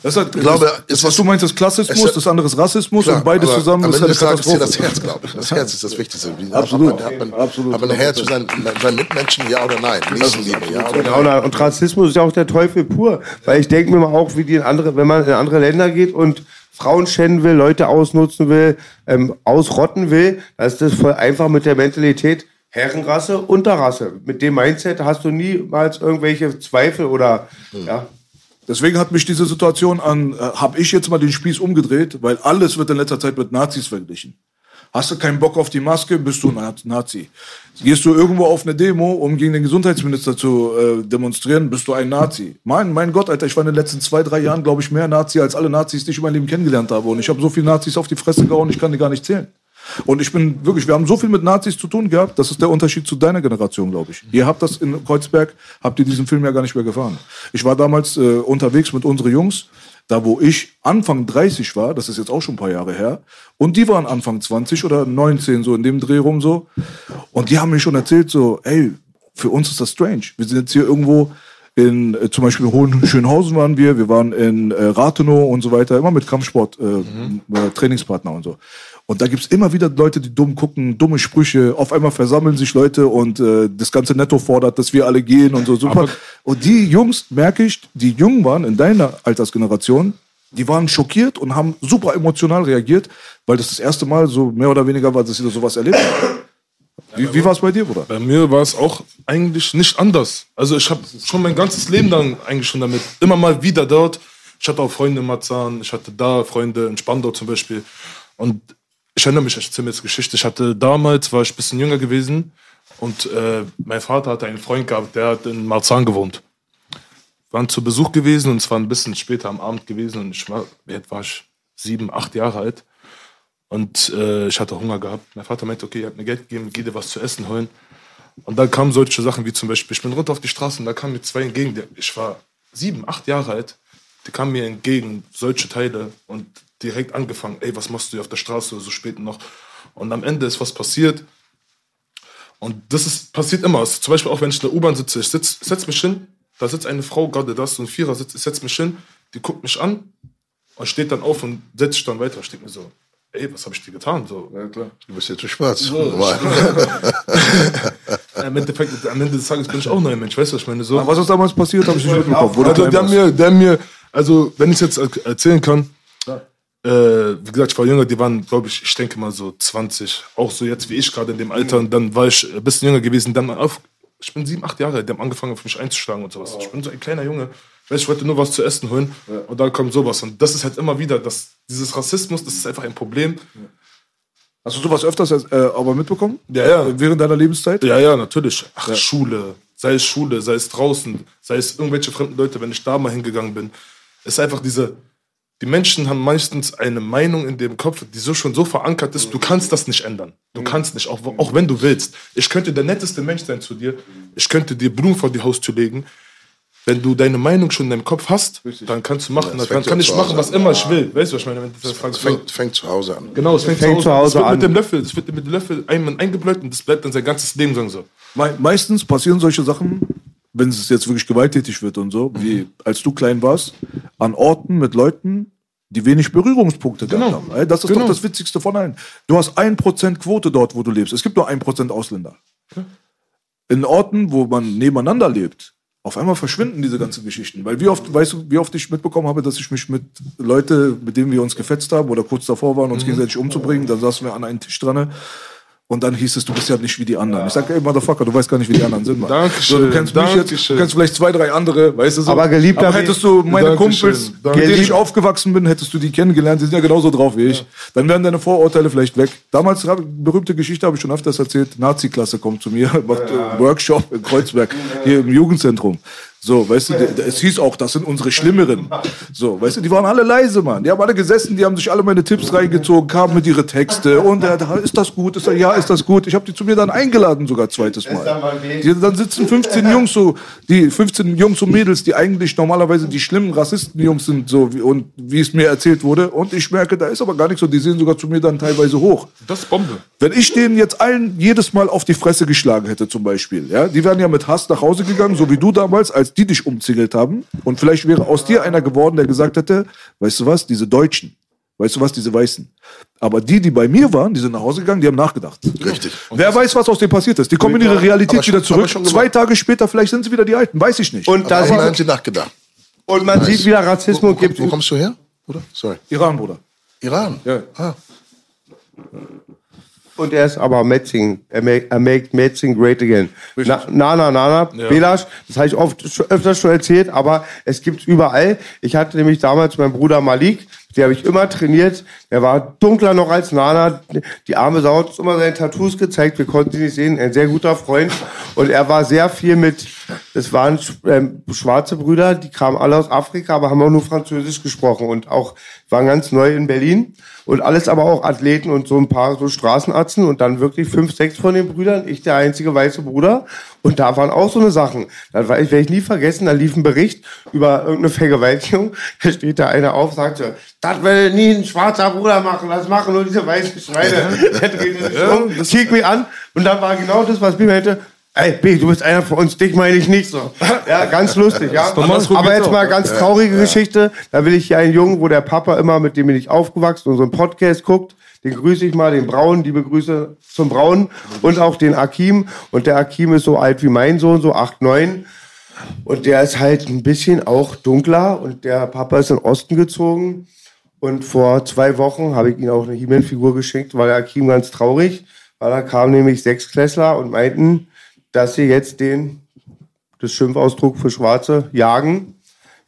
Das ist Ich glaube, das, es das, was ist- du meinst, ist Klassismus, es- das andere ist Rassismus Klar, und beides zusammen am ist Ende eine Katastrophe. das Herz, glaube ich. Das Herz ist das Wichtigste. Wie- Absolut, Hat man, hat man, absolut. Hat man ein Herz für seinen, seinen Mitmenschen, ja oder nein? Nächstenliebe, ja oder Genau, nein? und Rassismus ist ja auch der Teufel pur. Weil ich denke mir mal auch, wie die in andere, wenn man in andere Länder geht und Frauen schänden will, Leute ausnutzen will, ähm, ausrotten will, dann ist das voll einfach mit der Mentalität Herrenrasse, Unterrasse. Mit dem Mindset hast du niemals irgendwelche Zweifel oder, ja. Deswegen hat mich diese Situation an, äh, habe ich jetzt mal den Spieß umgedreht, weil alles wird in letzter Zeit mit Nazis verglichen. Hast du keinen Bock auf die Maske, bist du ein Nazi. Gehst du irgendwo auf eine Demo, um gegen den Gesundheitsminister zu äh, demonstrieren, bist du ein Nazi. Mein, mein Gott, Alter, ich war in den letzten zwei, drei Jahren, glaube ich, mehr Nazi als alle Nazis, die ich in meinem Leben kennengelernt habe. Und ich habe so viele Nazis auf die Fresse gehauen, ich kann die gar nicht zählen. Und ich bin wirklich, wir haben so viel mit Nazis zu tun gehabt, das ist der Unterschied zu deiner Generation, glaube ich. Ihr habt das in Kreuzberg, habt ihr diesen Film ja gar nicht mehr gefahren. Ich war damals äh, unterwegs mit unseren Jungs, da wo ich Anfang 30 war, das ist jetzt auch schon ein paar Jahre her, und die waren Anfang 20 oder 19, so in dem Dreh rum so. Und die haben mir schon erzählt, so, ey, für uns ist das strange. Wir sind jetzt hier irgendwo in, äh, zum Beispiel Hohenschönhausen waren wir, wir waren in äh, Rathenow und so weiter, immer mit Kampfsport, äh, äh, Trainingspartner und so. Und da gibt's immer wieder Leute, die dumm gucken, dumme Sprüche. Auf einmal versammeln sich Leute und äh, das ganze Netto fordert, dass wir alle gehen und so. Super. Und die Jungs, merke ich, die jung waren in deiner Altersgeneration, die waren schockiert und haben super emotional reagiert, weil das das erste Mal so mehr oder weniger war, dass sie da sowas erlebt haben. Wie, wie war es bei dir, Bruder? Bei mir war es auch eigentlich nicht anders. Also ich habe schon mein ganzes Leben dann eigentlich schon damit immer mal wieder dort. Ich hatte auch Freunde in Marzahn, ich hatte da Freunde in Spandau zum Beispiel. Und ich erinnere mich, ich erzähle mir jetzt Geschichte. Ich hatte damals, war ich ein bisschen jünger gewesen und äh, mein Vater hatte einen Freund gehabt, der hat in Marzahn gewohnt. Wir waren zu Besuch gewesen und es war ein bisschen später am Abend gewesen und ich war, alt war ich? Sieben, acht Jahre alt. Und äh, ich hatte Hunger gehabt. Mein Vater meinte, okay, ihr habt mir Geld gegeben, geh dir was zu essen holen. Und dann kamen solche Sachen wie zum Beispiel, ich bin runter auf die Straße und da kamen mir zwei entgegen. Ich war sieben, acht Jahre alt. Die kamen mir entgegen, solche Teile und direkt angefangen, ey, was machst du hier auf der Straße so spät noch? Und am Ende ist was passiert. Und das ist, passiert immer. Also zum Beispiel auch, wenn ich in der U-Bahn sitze, ich sitz, setz mich hin da sitzt eine Frau, gerade da ist so ein Vierer, sitzt, ich setz mich hin, die guckt mich an und steht dann auf und setzt sich dann weiter. Ich denke mir so, ey, was habe ich dir getan? So, Ja, klar. Du bist jetzt zu schwarz. Normal. Im Endeffekt, am Ende des Tages bin ich auch ein neuer Mensch, weißt du, was ich meine? So, Was ist damals passiert, habe ich nicht mitbekommen. Also, warst. mir, haben mir, also, wenn ich es jetzt er- erzählen kann, äh, wie gesagt, ich war jünger, die waren, glaube ich, ich denke mal so 20, auch so jetzt wie ich gerade in dem Alter. Und dann war ich ein bisschen jünger gewesen. Dann auf, ich bin sieben, acht Jahre alt, die haben angefangen, auf mich einzuschlagen und sowas. Ich bin so ein kleiner Junge. Ich wollte nur was zu essen holen und dann kommt sowas. Und das ist halt immer wieder, das, dieses Rassismus, das ist einfach ein Problem. Hast du sowas öfters äh, aber mitbekommen? Ja, ja. Während deiner Lebenszeit? Ja, ja, natürlich. Ach, Schule, sei es Schule, sei es draußen, sei es irgendwelche fremden Leute, wenn ich da mal hingegangen bin. Es ist einfach diese, die Menschen haben meistens eine Meinung in dem Kopf, die so schon so verankert ist, du kannst das nicht ändern. Du kannst nicht, auch, auch wenn du willst. Ich könnte der netteste Mensch sein zu dir, ich könnte dir Blumen vor die Haustür legen. Wenn du deine Meinung schon in deinem Kopf hast, dann kannst du machen, das dann fängt kann ja ich zu machen, Hause was an. immer ich will. Weißt du, was ich meine? Wenn du das Es fängt, fängt zu Hause an. Genau, es fängt, Fängt zu Hause es wird an. mit dem Löffel, es wird mit dem Löffel einmal eingebläut und das bleibt dann sein ganzes Leben lang so. Me meistens passieren solche Sachen, wenn es jetzt wirklich gewalttätig wird und so, wie als du klein warst, an Orten mit Leuten, die wenig Berührungspunkte Genau. gehabt haben. Das ist Genau. doch das Witzigste von allen. Du hast 1% Quote dort, wo du lebst. Es gibt nur 1% Ausländer. In Orten, wo man nebeneinander lebt, auf einmal verschwinden diese ganzen Geschichten. Weil wie oft, weißt du, wie oft ich mitbekommen habe, dass ich mich mit Leute, mit denen wir uns gefetzt haben oder kurz davor waren, Mhm. uns gegenseitig umzubringen, dann saßen wir an einen Tisch dran. Und dann hieß es, du bist ja nicht wie die anderen. Ich sag, ey, Motherfucker, du weißt gar nicht, wie die anderen sind, Mann. Dankeschön, So, du kennst mich jetzt, du Dankeschön. kennst vielleicht zwei, drei andere, weißt du so. Aber geliebter- Aber hättest du meine Dankeschön, Kumpels, mit Dankeschön. denen ich aufgewachsen bin, hättest du die kennengelernt, die sind ja genauso drauf wie ich. Dann wären deine Vorurteile vielleicht weg. Damals, berühmte Geschichte habe ich schon öfters erzählt, Nazi-Klasse kommt zu mir, macht äh, Workshop in Kreuzberg, hier im Jugendzentrum. So, weißt du, es hieß auch, das sind unsere Schlimmeren. So, weißt du, die waren alle leise, Mann. Die haben alle gesessen, die haben sich alle meine Tipps reingezogen, kamen mit ihre Texte und er, hat, ist das gut? Ist er, ja, ist das gut? Ich habe die zu mir dann eingeladen, sogar zweites Mal. Die, dann sitzen 15 Jungs so, die 15 Jungs und Mädels, die eigentlich normalerweise die schlimmen Rassistenjungs sind, so wie, und wie es mir erzählt wurde. Und ich merke, da ist aber gar nichts so. Die sehen sogar zu mir dann teilweise hoch. Das ist Bombe. Wenn ich denen jetzt allen jedes Mal auf die Fresse geschlagen hätte, zum Beispiel, ja, die wären ja mit Hass nach Hause gegangen, so wie du damals, als die dich umzingelt haben. Und vielleicht wäre aus dir einer geworden, der gesagt hätte, weißt du was, diese Deutschen, weißt du was, diese Weißen. Aber die, die bei mir waren, die sind nach Hause gegangen, die haben nachgedacht. Richtig. Wer weiß, was aus denen passiert ist. Die kommen in ihre Realität schon- wieder zurück. Zwei Tage später, vielleicht sind sie wieder die Alten, weiß ich nicht. Und, da haben sie nachgedacht. und man sieht wieder, Rassismus Wo, wo, gibt wo kommst du her? Oder? Sorry. Iran, Bruder. Iran. Ja. Ah, Und er ist aber Metzing. Er make, make Metzing great again. Na, na, na, na, na. Belasch, das habe ich oft, öfters schon erzählt, aber es gibt's überall. Ich hatte nämlich damals meinen Bruder Malik, den habe ich immer trainiert. Er war dunkler noch als Nana. Die arme Sau hat uns immer seine Tattoos gezeigt. Wir konnten sie nicht sehen. Ein sehr guter Freund. Und er war sehr viel mit, es waren ähm, schwarze Brüder, die kamen alle aus Afrika, aber haben auch nur Französisch gesprochen und auch waren ganz neu in Berlin. Und alles aber auch Athleten und so ein paar so Straßenatzen und dann wirklich fünf, sechs von den Brüdern, ich der einzige weiße Bruder. Und da waren auch so eine Sachen. Da war ich, werde ich nie vergessen, da lief ein Bericht über irgendeine Vergewaltigung. Da steht da einer auf, sagt so, das will nie ein schwarzer Bruder machen, das machen nur diese weißen Schweine. Der dreht sich um, kick mich an und dann war genau das, was Bibi hätte. Ey, B, du bist einer von uns, dich meine ich nicht so. Ja, ganz lustig, ja. Aber jetzt mal ja. ganz traurige Geschichte. Da will ich hier einen Jungen, wo der Papa immer, mit dem bin ich aufgewachsen und so einen Podcast guckt. Den grüße ich mal, den Braun, liebe Grüße zum Braun und auch den Akim. Und der Akim ist so alt wie mein Sohn, so acht, neun. Und der ist halt ein bisschen auch dunkler und der Papa ist in den Osten gezogen. Und vor zwei Wochen habe ich ihm auch eine He-Man-Figur geschenkt, war der Akim ganz traurig, weil da kamen nämlich Sechsklässler und meinten, dass sie jetzt den, das Schimpfausdruck für Schwarze, jagen.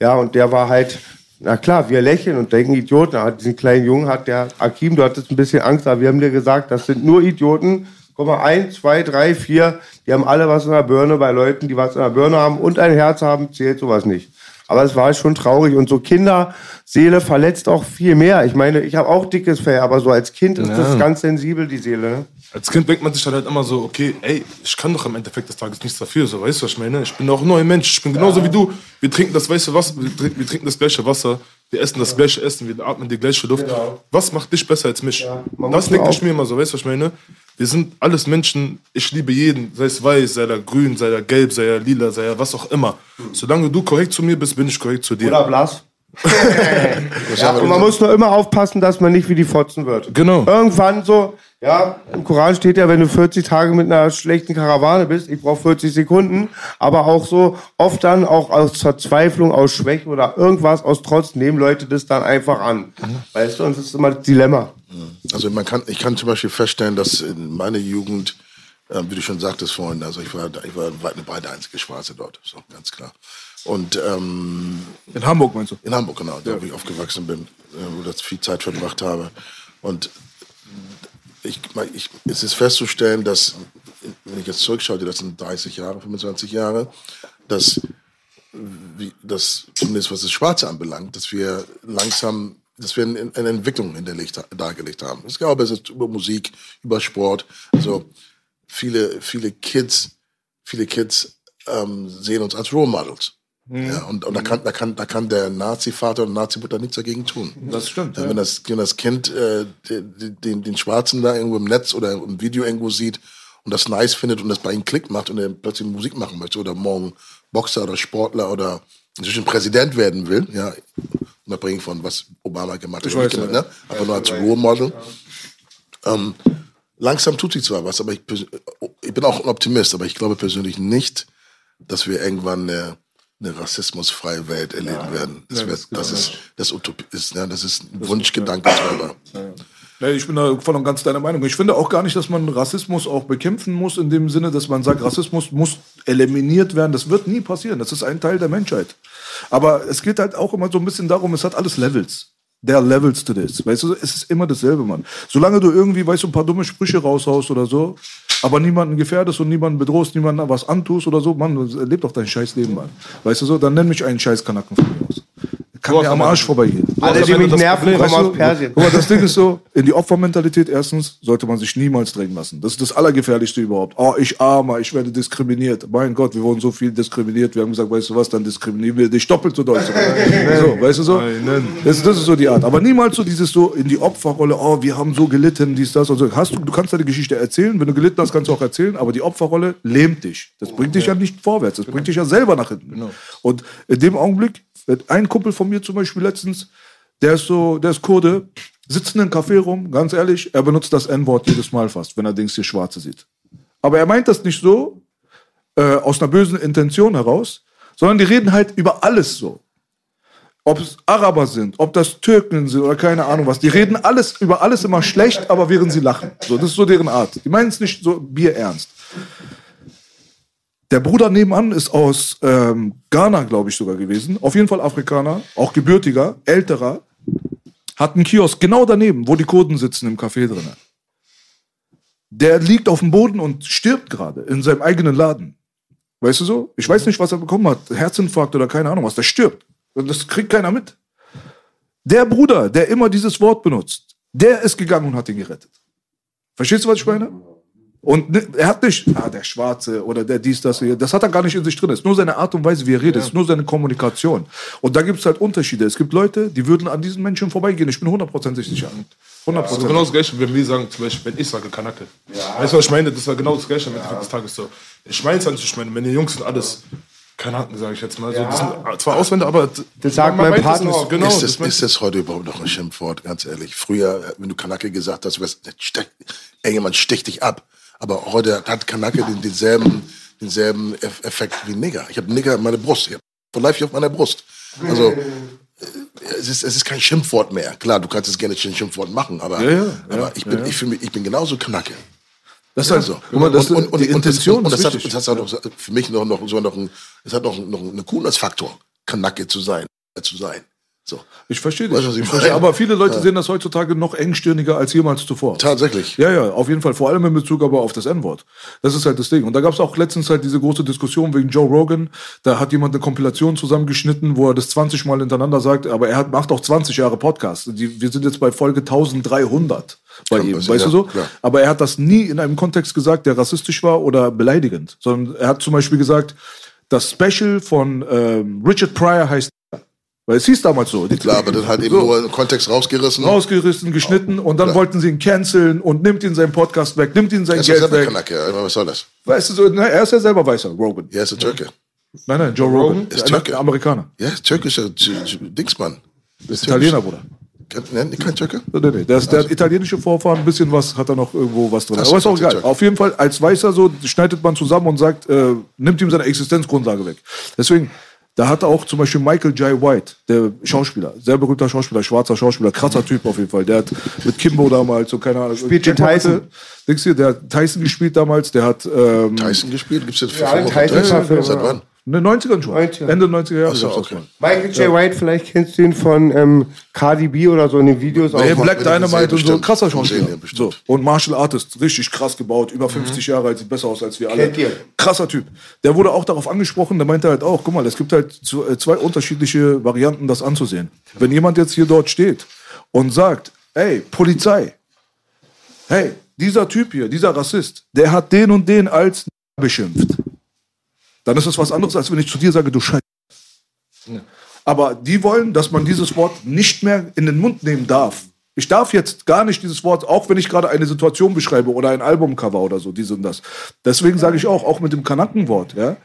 Ja, und der war halt, na klar, wir lächeln und denken Idioten. Aber diesen kleinen Jungen hat der Akim, du hattest ein bisschen Angst, aber wir haben dir gesagt, das sind nur Idioten. Guck mal, eins, zwei, drei, vier, die haben alle was in der Birne. Bei Leuten, die was in der Birne haben und ein Herz haben, zählt sowas nicht. Aber es war schon traurig und so Kinderseele verletzt auch viel mehr. Ich meine, ich habe auch dickes Fell, aber so als Kind ist das ganz sensibel, die Seele. Als Kind denkt man sich dann halt immer so, okay, ey, ich kann doch im Endeffekt des Tages nichts dafür, so, weißt du, was ich meine? Ich bin doch nur ein Mensch, ich bin genauso wie du. Wir trinken das weiße Wasser, wir trinken, wir trinken das gleiche Wasser, wir essen das gleiche Essen, wir atmen die gleiche Luft. Was macht dich besser als mich? man das denke ich mir immer so, weißt du, was ich meine? wir sind alles Menschen, ich liebe jeden, sei es weiß, sei er grün, sei er gelb, sei er lila, sei er was auch immer. Solange du korrekt zu mir bist, bin ich korrekt zu dir. Oder blass. ja, und man muss nur immer aufpassen, dass man nicht wie die Fotzen wird. Genau. Irgendwann so, ja, im Koran steht ja, wenn du 40 Tage mit einer schlechten Karawane bist, ich brauche 40 Sekunden, aber auch so oft dann auch aus Verzweiflung, aus Schwäche oder irgendwas, aus Trotz nehmen Leute das dann einfach an. Weißt du, und das ist immer das Dilemma. Also man kann, ich kann zum Beispiel feststellen, dass in meiner Jugend, äh, wie du schon sagtest vorhin, also ich war, ich war eine breite einzige Schwarze dort, so ganz klar. Und ähm, In Hamburg meinst du? in Hamburg, genau, da wo ich aufgewachsen bin, äh, wo ich viel Zeit verbracht habe. Und ich, ich, es ist festzustellen, dass, wenn ich jetzt zurückschaue, die letzten 30 Jahre, 25 Jahre, dass, wie, dass zumindest was das Schwarze anbelangt, dass wir langsam, dass wir eine, eine Entwicklung hinterlegt, dargelegt haben. Ich glaube, es ist über Musik, über Sport. Also viele, viele Kids, viele Kids ähm, sehen uns als Role Models. Ja, und und da, kann, da, kann, da kann der Nazi-Vater und Nazi-Mutter nichts dagegen tun. Das stimmt. Ja, wenn, das, wenn das Kind äh, den, den, den Schwarzen da irgendwo im Netz oder im Video irgendwo sieht und das nice findet und das bei ihm Klick macht und er plötzlich Musik machen möchte oder morgen Boxer oder Sportler oder inzwischen Präsident werden will, ja, unabhängig von was Obama gemacht hat, weiß, gemacht, ja. ne? aber nur als Role Model. Ähm, langsam tut sich zwar was, aber ich, ich bin auch ein Optimist, aber ich glaube persönlich nicht, dass wir irgendwann eine, eine rassismusfreie Welt erleben werden. Das, Ja, wird, das das, genau. ist das Utopie, ist, ja, das ist ein Wunschgedanke selber. Ja, ich bin da voll und ganz deiner Meinung. Ich finde auch gar nicht, dass man Rassismus auch bekämpfen muss, in dem Sinne, dass man sagt, Rassismus muss eliminiert werden. Das wird nie passieren. Das ist ein Teil der Menschheit. Aber es geht halt auch immer so ein bisschen darum, es hat alles Levels. There are levels to this. Weißt du, es ist immer dasselbe, Mann. Solange du irgendwie, weißt du, ein paar dumme Sprüche raushaust oder so, aber niemanden gefährdest und niemanden bedrohst, niemanden was antust oder so, Mann, leb doch dein scheiß Leben, Mann. Weißt du so, dann nenn mich einen scheiß Kanaken von mir aus. Kann mir am Arsch vorbeigehen. Alle, die mich nerven, Problem, kommen Weißt aus Persien. Guck mal, das Ding ist so, in die Opfermentalität erstens sollte man sich niemals drängen lassen. Das ist das Allergefährlichste überhaupt. Oh, ich armer, ich werde diskriminiert. Mein Gott, wir wurden so viel diskriminiert. Wir haben gesagt, weißt du was, dann diskriminieren wir dich doppelt so doll. so, weißt du so? Das, das ist so die Art. Aber niemals so dieses so in die Opferrolle, oh, wir haben so gelitten, dies, das und so. Hast du, du kannst deine Geschichte erzählen. Wenn du gelitten hast, kannst du auch erzählen. Aber die Opferrolle lähmt dich. Das bringt dich ja nicht vorwärts. Das bringt dich ja selber nach hinten. Und in dem Augenblick, ein Kumpel von mir zum Beispiel letztens, der ist so, der ist Kurde, sitzt in einem Café rum, ganz ehrlich, er benutzt das N-Wort jedes Mal fast, wenn er Dings hier Schwarze sieht. Aber er meint das nicht so, äh, aus einer bösen Intention heraus, sondern die reden halt über alles so. Ob es Araber sind, ob das Türken sind oder keine Ahnung was. Die reden alles über alles immer schlecht, aber während sie lachen. So, das ist so deren Art. Die meinen es nicht so bierernst. Der Bruder nebenan ist aus ähm, Ghana, glaube ich, sogar gewesen. Auf jeden Fall Afrikaner, auch gebürtiger, älterer. Hat einen Kiosk genau daneben, wo die Kurden sitzen im Café drin. Der liegt auf dem Boden und stirbt gerade in seinem eigenen Laden. Weißt du so? Ich weiß nicht, was er bekommen hat. Herzinfarkt oder keine Ahnung was. Der stirbt. Und das kriegt keiner mit. Der Bruder, der immer dieses Wort benutzt, der ist gegangen und hat ihn gerettet. Verstehst du, was ich meine? Und er hat nicht, ah, der Schwarze oder der dies, das hier, das hat er gar nicht in sich drin. Es ist nur seine Art und Weise, wie er redet, es ist nur seine Kommunikation. Und da gibt es halt Unterschiede. Es gibt Leute, die würden an diesen Menschen vorbeigehen. Ich bin hundertprozentig sicher. Das ist Hundertprozentig. genau das Gleiche, wenn wir sagen, zum Beispiel, wenn ich sage Kanake. Weißt du, was ich meine? Das war genau das Gleiche am Ende des Tages so. Ich meine es nicht, ich meine, meine Jungs sind alles Kanaken, sage ich jetzt mal. So, das sind zwar Ausländer, aber Das sagt mein das Partner auch. Genau, ist, das meint- ist es heute überhaupt noch ein Schimpfwort, ganz ehrlich? Früher, wenn du Kanake gesagt hast, wärst, stech, irgendjemand sticht dich ab. Aber heute hat Kanake den, denselben, denselben Eff- Effekt wie Nigger. Ich habe Nigger in meiner Brust. Ich habe von Life auf meiner Brust. Also, äh, es ist, es ist kein Schimpfwort mehr. Klar, du kannst es gerne ein Schimpfwort machen, aber, Ja, ja, aber ja, ich, bin. Ich, mich, ich bin genauso Kanake. Das ist halt So. Guck mal, das, die das- Intention und das, hat, das hat auch noch, für mich noch, noch, so noch ein, es hat noch, noch einen Coolness-Faktor, Kanake zu sein, zu sein. So. Ich verstehe dich. Weißt du, ich verstehe, aber viele Leute sehen das heutzutage noch engstirniger als jemals zuvor. Tatsächlich. Ja, ja, auf jeden Fall. Vor allem in Bezug aber auf das N-Wort. Das ist halt das Ding. Und da gab es auch letztens halt diese große Diskussion wegen Joe Rogan. Da hat jemand eine Kompilation zusammengeschnitten, wo er das 20 Mal hintereinander sagt, aber er hat, macht auch 20 Jahre Podcast. Die, wir sind jetzt bei Folge 1300 bei Kann ihm, weißt du ja, so? klar. Aber er hat das nie in einem Kontext gesagt, der rassistisch war oder beleidigend. Sondern er hat zum Beispiel gesagt, das Special von ähm, Richard Pryor heißt Weil es hieß damals so. Die Klar, aber dann halt eben So. nur im Kontext rausgerissen. rausgerissen, geschnitten und dann wollten sie ihn canceln und nimmt ihn seinen Podcast weg, nimmt ihn sein Er ist Geld selber weg. Kanake, aber was soll das? Weißt du so, na, er ist ja selber weißer, Rogan. Ja, ist ein Türke. Nein, nein, Joe Rogan. Ist Ein Türke. Amerikaner. Ja, ist türkischer Dingsmann. Ist Italiener, Bruder. Kein, ne, kein Türke? Nee, nee. Der, ist, der hat italienische Vorfahren, ein bisschen was, hat er noch irgendwo was drin. So, Aber ist auch egal. Auf jeden Fall, als Weißer so, schneidet man zusammen und sagt, äh, nimmt ihm seine Existenzgrundlage weg. Deswegen, da hat auch zum Beispiel Michael J. White, der Schauspieler, sehr berühmter Schauspieler, schwarzer Schauspieler, krasser Typ auf jeden Fall. Der hat mit Kimbo damals, so keine Ahnung. Spielt den Tyson. hatte- Denkst du, der hat Tyson gespielt damals, der hat, ähm, Tyson gespielt? Gibt es jetzt Ja, Filme von Tyson Tyson? war Film, Seit ja. wann? In den 90ern schon. 90er. Ende 90er Jahre. Ach so, gab's das okay. Michael J. White, vielleicht kennst du ihn von ähm, Cardi B oder so in den Videos. Hey, auch. Black Dynamite und so, krasser Schauspieler. bestimmt. So. Und Martial Artist, richtig krass gebaut, über 50 Jahre alt, sieht besser aus als wir alle. Kennt ihr? Krasser Typ. Der wurde auch darauf angesprochen, der meinte halt auch, guck mal, es gibt halt äh, zwei unterschiedliche Varianten, das anzusehen. Wenn jemand jetzt hier dort steht und sagt, ey, Polizei, hey, dieser Typ hier, dieser Rassist, der hat den und den als beschimpft. Dann ist es was anderes, als wenn ich zu dir sage, du Scheiße. Aber die wollen, dass man dieses Wort nicht mehr in den Mund nehmen darf. Ich darf jetzt gar nicht dieses Wort, auch wenn ich gerade eine Situation beschreibe oder ein Albumcover oder so, dies und das. Deswegen sage ich auch, auch mit dem Kanackenwort, ja.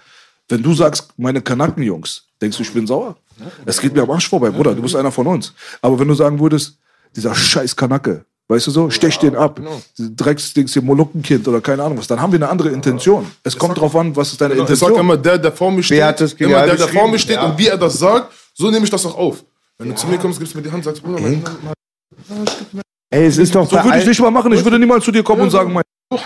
Wenn du sagst, meine Kanackenjungs, denkst du, ich bin sauer? Es geht mir am Arsch vorbei, Bruder, du bist einer von uns. Aber wenn du sagen würdest, dieser scheiß Kanacke, weißt du so, stech den ab, diese Drecksdings hier, Molukkenkind oder keine Ahnung was, dann haben wir eine andere Intention. Es kommt drauf an, was ist deine Ich sag Intention. immer, der, der vor mir steht, immer der, der vor mir steht Ja. und wie er das sagt, so nehme ich das auch auf. Wenn du zu mir kommst, gibst mir die Hand, sagst, Bruder, mein, Ey, es ist doch So würde ich nicht mal machen. Ich würde niemals zu dir kommen und sagen, mein,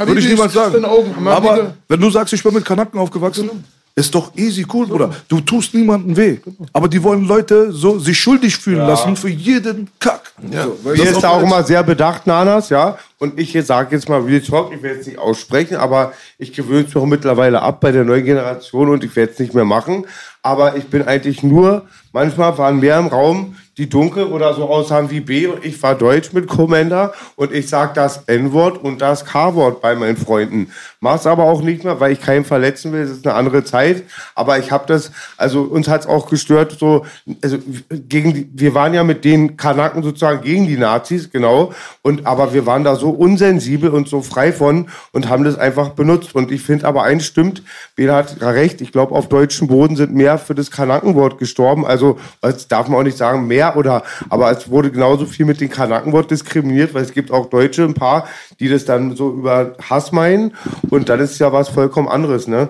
würde ich niemals sagen. Augen, Aber wenn du sagst, ich bin mit Kanaken aufgewachsen, ist doch easy cool, Bruder. Du tust niemandem weh. Aber die wollen Leute so sich schuldig fühlen lassen für jeden Kack. So, weil Mir das ist da auch immer sehr bedacht, Nanas, ja. Und ich sage jetzt mal Real Talk, ich werde es nicht aussprechen, aber ich gewöhne es mir auch mittlerweile ab bei der neuen Generation und ich werde es nicht mehr machen. Aber ich bin eigentlich nur, manchmal waren mehr im Raum, die dunkel oder so aussahen wie B ich war Deutsch mit Commander und ich sag das N-Wort und das K-Wort bei meinen Freunden. Mach's aber auch nicht mehr, weil ich keinen verletzen will, es ist eine andere Zeit. Aber ich habe das, also uns hat's auch gestört, so, also gegen die, wir waren ja mit den Kanaken sozusagen gegen die Nazis, genau. Und aber wir waren da so unsensibel und so frei von und haben das einfach benutzt. Und ich finde aber eins stimmt, Bela hat recht, ich glaube, auf deutschem Boden sind mehr für das Kanakenwort gestorben. Also, das darf man auch nicht sagen, mehr oder, aber es wurde genauso viel mit dem Kanakenwort diskriminiert, weil es gibt auch Deutsche, ein paar, die das dann so über Hass meinen. Und dann ist ja was vollkommen anderes, ne?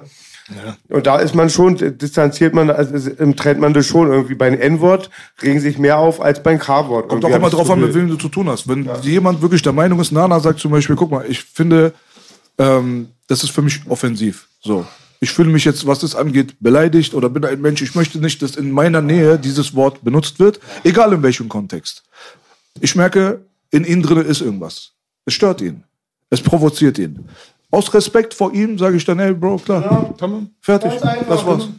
Und da ist man schon, distanziert man, also trennt man das schon irgendwie. Beim N-Wort regen sich mehr auf als beim K-Wort. Kommt auch immer drauf an, mit wem du zu tun hast. Wenn jemand wirklich der Meinung ist, Nana sagt zum Beispiel, guck mal, ich finde, ähm, das ist für mich offensiv. So. Ich fühle mich jetzt, was das angeht, beleidigt oder bin ein Mensch. Ich möchte nicht, dass in meiner Nähe dieses Wort benutzt wird, egal in welchem Kontext. Ich merke, in ihm drin ist irgendwas. Es stört ihn. Es provoziert ihn. Aus Respekt vor ihm sage ich dann, ey, Bro, klar, fertig, das war's.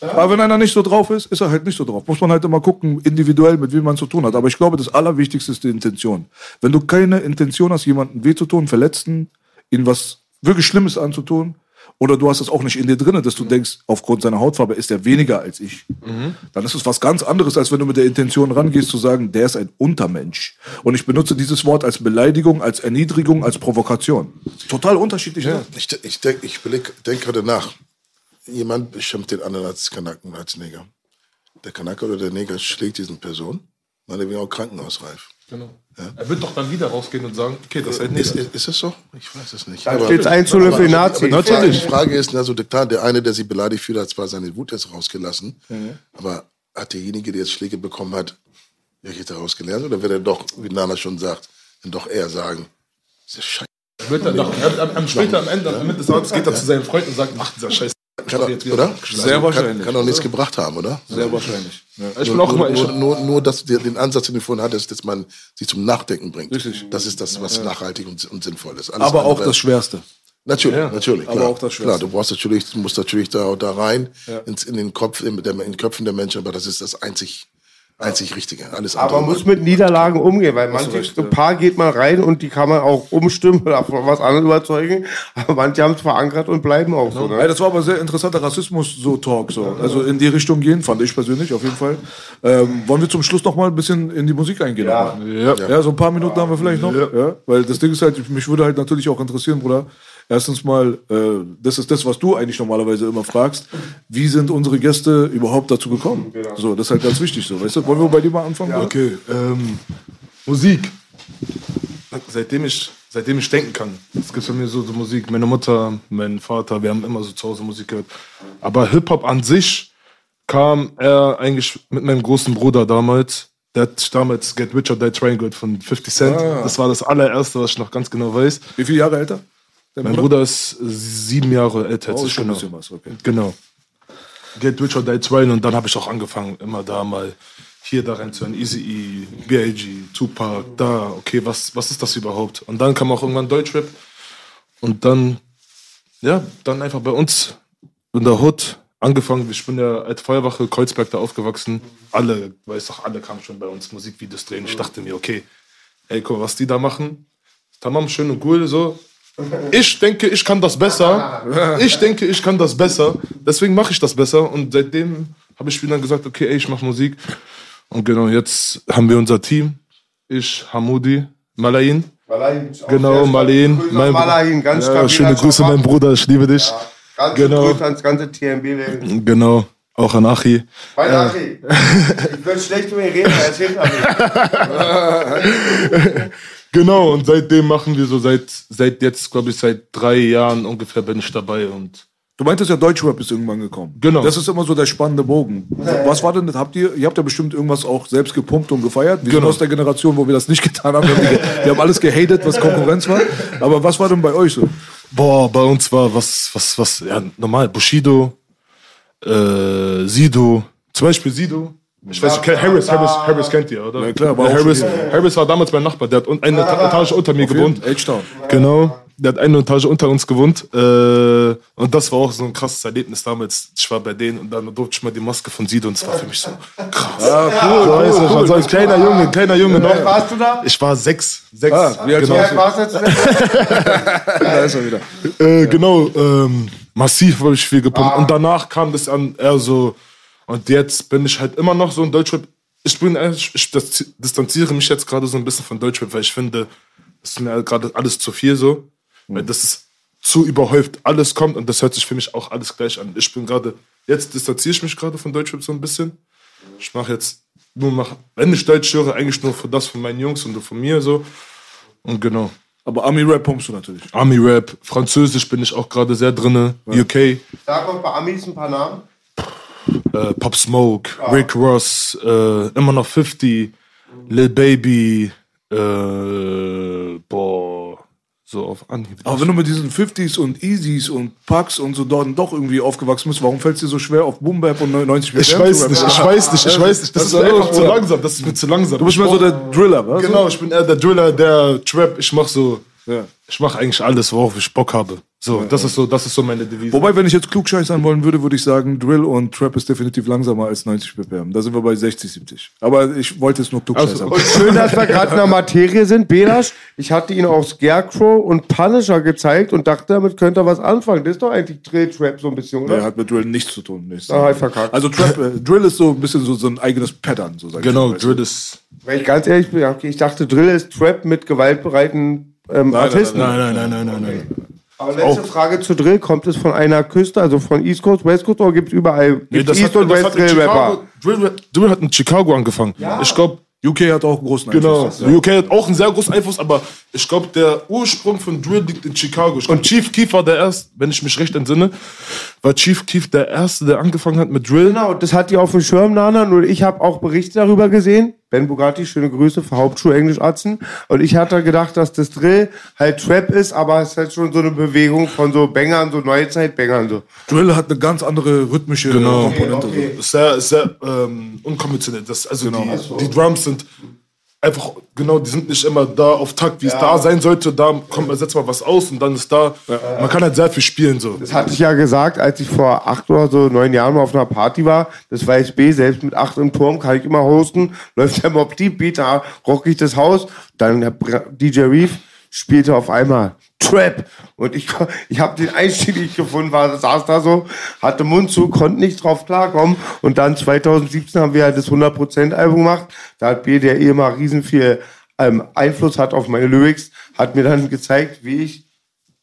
Aber wenn einer nicht so drauf ist, ist er halt nicht so drauf. Muss man halt immer gucken, individuell, mit wem man zu tun hat. Aber ich glaube, das Allerwichtigste ist die Intention. Wenn du keine Intention hast, jemanden weh zu tun, verletzen, ihm was wirklich Schlimmes anzutun, oder du hast es auch nicht in dir drin, dass du denkst, aufgrund seiner Hautfarbe ist er weniger als ich. Dann ist es was ganz anderes, als wenn du mit der Intention rangehst, zu sagen, der ist ein Untermensch. Und ich benutze dieses Wort als Beleidigung, als Erniedrigung, als Provokation. Total unterschiedlich. ne? Ich, ich denke ich denk gerade nach. Jemand beschimpft den anderen als Kanaken, als Neger. Der Kanake oder der Neger schlägt diesen Person, weil er auch krankenhausreif. Genau. Er wird doch dann wieder rausgehen und sagen, okay, das ist halt Ist, nicht. ist, ist das so? Ich weiß es nicht. 1 zu 0 für die Nazis. Aber die Frage, die Frage ist, also klar, der eine, der sich beleidigt fühlt, hat zwar seine Wut jetzt rausgelassen, aber hat derjenige, der jetzt Schläge bekommen hat, welche daraus gelernt? Oder wird er doch, wie Nana schon sagt, dann doch eher sagen, das ist scheiße. Wird dann doch, am, am, am später am Ende, am Ende des Abends geht er zu seinen Freunden und sagt, ach, dieser Scheiß. Kann doch, jetzt oder? Sehr Kann, wahrscheinlich. kann doch nichts gebracht haben, oder? Sehr wahrscheinlich. Ja. Ich bin Nur, auch immer, nur, ich, nur, nur, nur dass der, den Ansatz, den du vorhin hattest, dass man sie zum Nachdenken bringt. Richtig. Das ist das, was nachhaltig und, und sinnvoll ist. Alles Aber auch das Schwerste. Natürlich, natürlich. aber Klar. auch das Schwerste. Klar, du brauchst natürlich, musst natürlich da, da rein ins, in den Kopf, in, der, in den Köpfen der Menschen, aber das ist das einzig einzig Richtige. Alles Aber andere. man muss mit Niederlagen umgehen, weil manche, recht, so ein paar geht man rein und die kann man auch umstimmen oder von was anderes überzeugen. Aber manche haben es verankert und bleiben auch so. Ja, Ne? das war aber sehr interessanter Rassismus-Talk. So. Also in die Richtung gehen, fand ich persönlich auf jeden Fall. Ähm, wollen wir zum Schluss noch mal ein bisschen in die Musik eingehen? Ja. Ja. ja, so ein paar Minuten haben wir vielleicht noch. Ja. Weil das Ding ist halt, mich würde halt natürlich auch interessieren, Bruder. Erstens mal, äh, das ist das, was du eigentlich normalerweise immer fragst. Wie sind unsere Gäste überhaupt dazu gekommen? So, das ist halt ganz wichtig so. Weißt du, wollen wir bei dir mal anfangen? Bruder? Okay, ähm, Musik. Seitdem ich, seitdem ich denken kann. Es gibt für mich so, so Musik. Meine Mutter, mein Vater, wir haben immer so zu Hause Musik gehört. Aber Hip-Hop an sich kam er eigentlich mit meinem großen Bruder damals. Der hat damals Get Rich or Die Trying gehört von 50 Cent. Das war das allererste, was ich noch ganz genau weiß. Wie viele Jahre älter? Dein Mein Bruder ist sieben Jahre älter Oh, ich. schon ein Genau. bisschen was, okay. Genau. Get Rich or Die Trying und dann habe ich auch angefangen, immer da mal hier da reinzuhören. Easy E, B.I.G., Tupac, da, okay, was, was ist das überhaupt? Und dann kam auch irgendwann Deutschrap und dann, ja, dann einfach bei uns in der Hood angefangen. Ich bin ja als Feuerwache Kreuzberg da aufgewachsen. Alle, weiß doch, alle kamen schon bei uns Musikvideos drehen. Ich dachte mir, okay, ey, guck, mal, was die da machen. Tamam, schön und cool, so. Ich denke, ich kann das besser. Ich denke, ich kann das besser. Deswegen mache ich das besser. Und seitdem habe ich wieder gesagt, okay, ey, ich mache Musik. Und genau, jetzt haben wir unser Team. Ich, Hamudi, Malayin. Malayin, Genau, Malayin. Mein- Malayin, ganz Ja, schöne Grüße, mein Bruder, ich liebe dich. Ganz Genau. Grüße ans ganze TMB. Genau, auch an Achi. Mein Achi, ich will schlecht über ihn reden, er hinter mir. Genau, und seitdem machen wir so seit, seit jetzt, glaube ich, seit drei Jahren ungefähr bin ich dabei und Du meintest ja, Deutschrap ist irgendwann gekommen. Genau. Das ist immer so der spannende Bogen. Was war denn das? Habt ihr, ihr habt ja bestimmt irgendwas auch selbst gepumpt und gefeiert. Wir sind Genau. aus der Generation, wo wir das nicht getan haben. Wir haben, wir haben alles gehatet, was Konkurrenz war. Aber was war denn bei euch so? Boah, bei uns war was, was, was, ja, normal, Bushido, äh, Sido, zum Beispiel Sido. Ich weiß nicht, Harris, Harris, Harris kennt ihr, oder? Ja, klar, auch Harris, Harris war damals mein Nachbar, der hat eine Eta- Etage unter mir gewohnt. H-Town. Genau, der hat eine Etage unter uns gewohnt. Äh, und das war auch so ein krasses Erlebnis damals. Ich war bei denen und dann durfte ich mal die Maske von Sido und es war für mich so krass. Ah, cool, cool, weißt ich war so ein kleiner Junge, kleiner Junge Wie alt noch. warst du da? Ich war sechs. Sechs. Ah, wie alt Wie warst du jetzt? Da ist er wieder. Äh, genau, ähm, massiv habe ich viel gepumpt. Und danach kam das an eher so, und jetzt bin ich halt immer noch so ein Deutschrap. Ich bin, ehrlich, ich das- distanziere mich jetzt gerade so ein bisschen von Deutschrap, weil ich finde, das ist mir gerade alles zu viel so. Weil das ist zu überhäuft. Alles kommt und das hört sich für mich auch alles gleich an. Ich bin gerade, jetzt distanziere ich mich gerade von Deutschrap so ein bisschen. Ich mache jetzt nur, mach, wenn ich Deutsch höre, eigentlich nur für das von meinen Jungs und von mir so. Und genau. Aber Ami-Rap pumpst du natürlich. Army-Rap, Französisch bin ich auch gerade sehr drinne. UK, Sag mal bei Amis ein paar Namen. Äh, Pop Smoke, Rick Ross, äh, immer noch 50, Lil Baby, äh, boah, so auf Anhieb. Aber wenn du mit diesen 50s und Easys und Pucks und so dort doch irgendwie aufgewachsen bist, warum fällt es dir so schwer, auf Boom Bap und 90 ich BPM weiß zu nicht, ich weiß nicht, ich weiß nicht. Das, Das ist ist mir einfach zu langsam. Das ist mir zu langsam. Du bist mehr so der Driller, was? Genau, ich bin eher der Driller, der Trap. Ich mach so, Ja. ich mach eigentlich alles, worauf ich Bock habe. So, das ist so, das ist so meine Devise. Wobei, wenn ich jetzt klugscheißern wollen würde, würde ich sagen, Drill und Trap ist definitiv langsamer als 90 BPM. Da sind wir bei 60, 70. Aber ich wollte jetzt nur klugscheißern. Und schön, dass wir gerade in der Materie sind. Belasch, ich hatte ihn auf Scarecrow und Punisher gezeigt und dachte, damit könnte er was anfangen. Das ist doch eigentlich Drill-Trap so ein bisschen, oder? Der hat mit Drill nichts zu tun. Nichts. Ah, ich verkackt. Also Trap, äh, Drill ist so ein bisschen so, so ein eigenes Pattern, so sag ich genau. Drill ist. Wenn ich ganz ehrlich bin, ja, okay, ich dachte, Drill ist Trap mit gewaltbereiten ähm, nein, Artisten. Nein, nein, nein, nein, nein, nein. Aber letzte Frage zu Drill. Kommt es von einer Küste, also von East Coast, West Coast oder gibt es überall Nee, East hat, und West Drill-Rapper? Chicago, Drill, Drill hat in Chicago angefangen. Ich glaube, UK hat auch einen großen Genau. Einfluss. UK hat auch einen sehr großen Einfluss, aber ich glaube, der Ursprung von Drill liegt in Chicago. Glaub, Chief Keef war der erste, wenn ich mich recht entsinne, war Chief Keef der erste, der angefangen hat mit Drill. Genau, das hat die auf dem Schirm, Nana. Nur ich habe auch Berichte darüber gesehen. Ben Bugatti, schöne Grüße für Hauptschule Englisch Atzen. Und ich hatte gedacht, dass das Drill halt Trap ist, aber es ist halt schon so eine Bewegung von so Bangern, so Neuzeit-Bangern. So. Drill hat eine ganz andere rhythmische Komponente. Okay. Ist sehr, sehr ähm, unkonventionell. Das, also Genau. die, die Drums sind einfach, genau, die sind nicht immer da auf Takt, wie es da sein sollte. Da kommt man, setzt mal was aus und dann ist da. Man kann halt sehr viel spielen so. Das hatte ich ja gesagt, als ich vor acht oder so neun Jahren mal auf einer Party war. Das weiß B, selbst mit acht im Turm kann ich immer hosten. Läuft der Mob Deep Beat, da rock ich das Haus. Dann DJ Reef spielte auf einmal Trap. Und ich, ich habe den Einstieg nicht gefunden, war, saß da so, hatte Mund zu, konnte nicht drauf klarkommen. Und dann 2017 haben wir halt das 100%-Album gemacht. Da hat B, der eh immer riesen viel ähm, Einfluss hat auf meine Lyrics, hat mir dann gezeigt, wie ich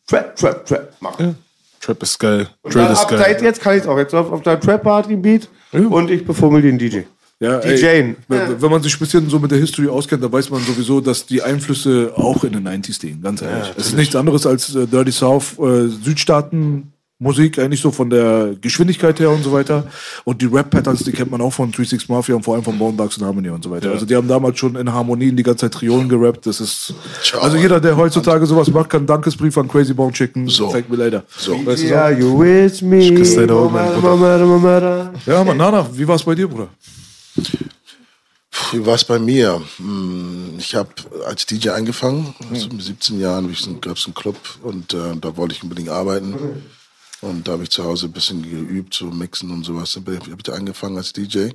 Trap, Trap, Trap mache. Trap ist geil. Und dann ist ab seit geil. jetzt kann ich es auch. Jetzt auf, auf der Trap Party Beat und ich befummel den DJ. Ja, DJ. ey, wenn wenn man sich ein bisschen so mit der History auskennt, dann weiß man sowieso, dass die Einflüsse auch in den 90s liegen, ganz ehrlich. es ist nichts anderes als äh, Dirty South, äh, Südstaaten. Musik eigentlich so von der Geschwindigkeit her und so weiter. Und die Rap-Patterns, die kennt man auch von 36 Mafia und vor allem von Bone Thugs and Harmony und so weiter. Also die haben damals schon in Harmonien die ganze Zeit Triolen gerappt. Das ist, Ciao. also jeder, der heutzutage sowas macht, kann einen Dankesbrief an Crazy Bone Chicken. So. Thank me later. So. Weißt du so? You with me. küsse deine Augen. Ja, man, Nana, wie war es bei dir, Bruder? Wie war es bei mir? Hm, Ich habe als DJ angefangen, also mit 17 Jahren gab es einen Club und äh, da wollte ich unbedingt arbeiten. Und da habe ich zu Hause ein bisschen geübt, so mixen und sowas. Dann habe ich da angefangen als DJ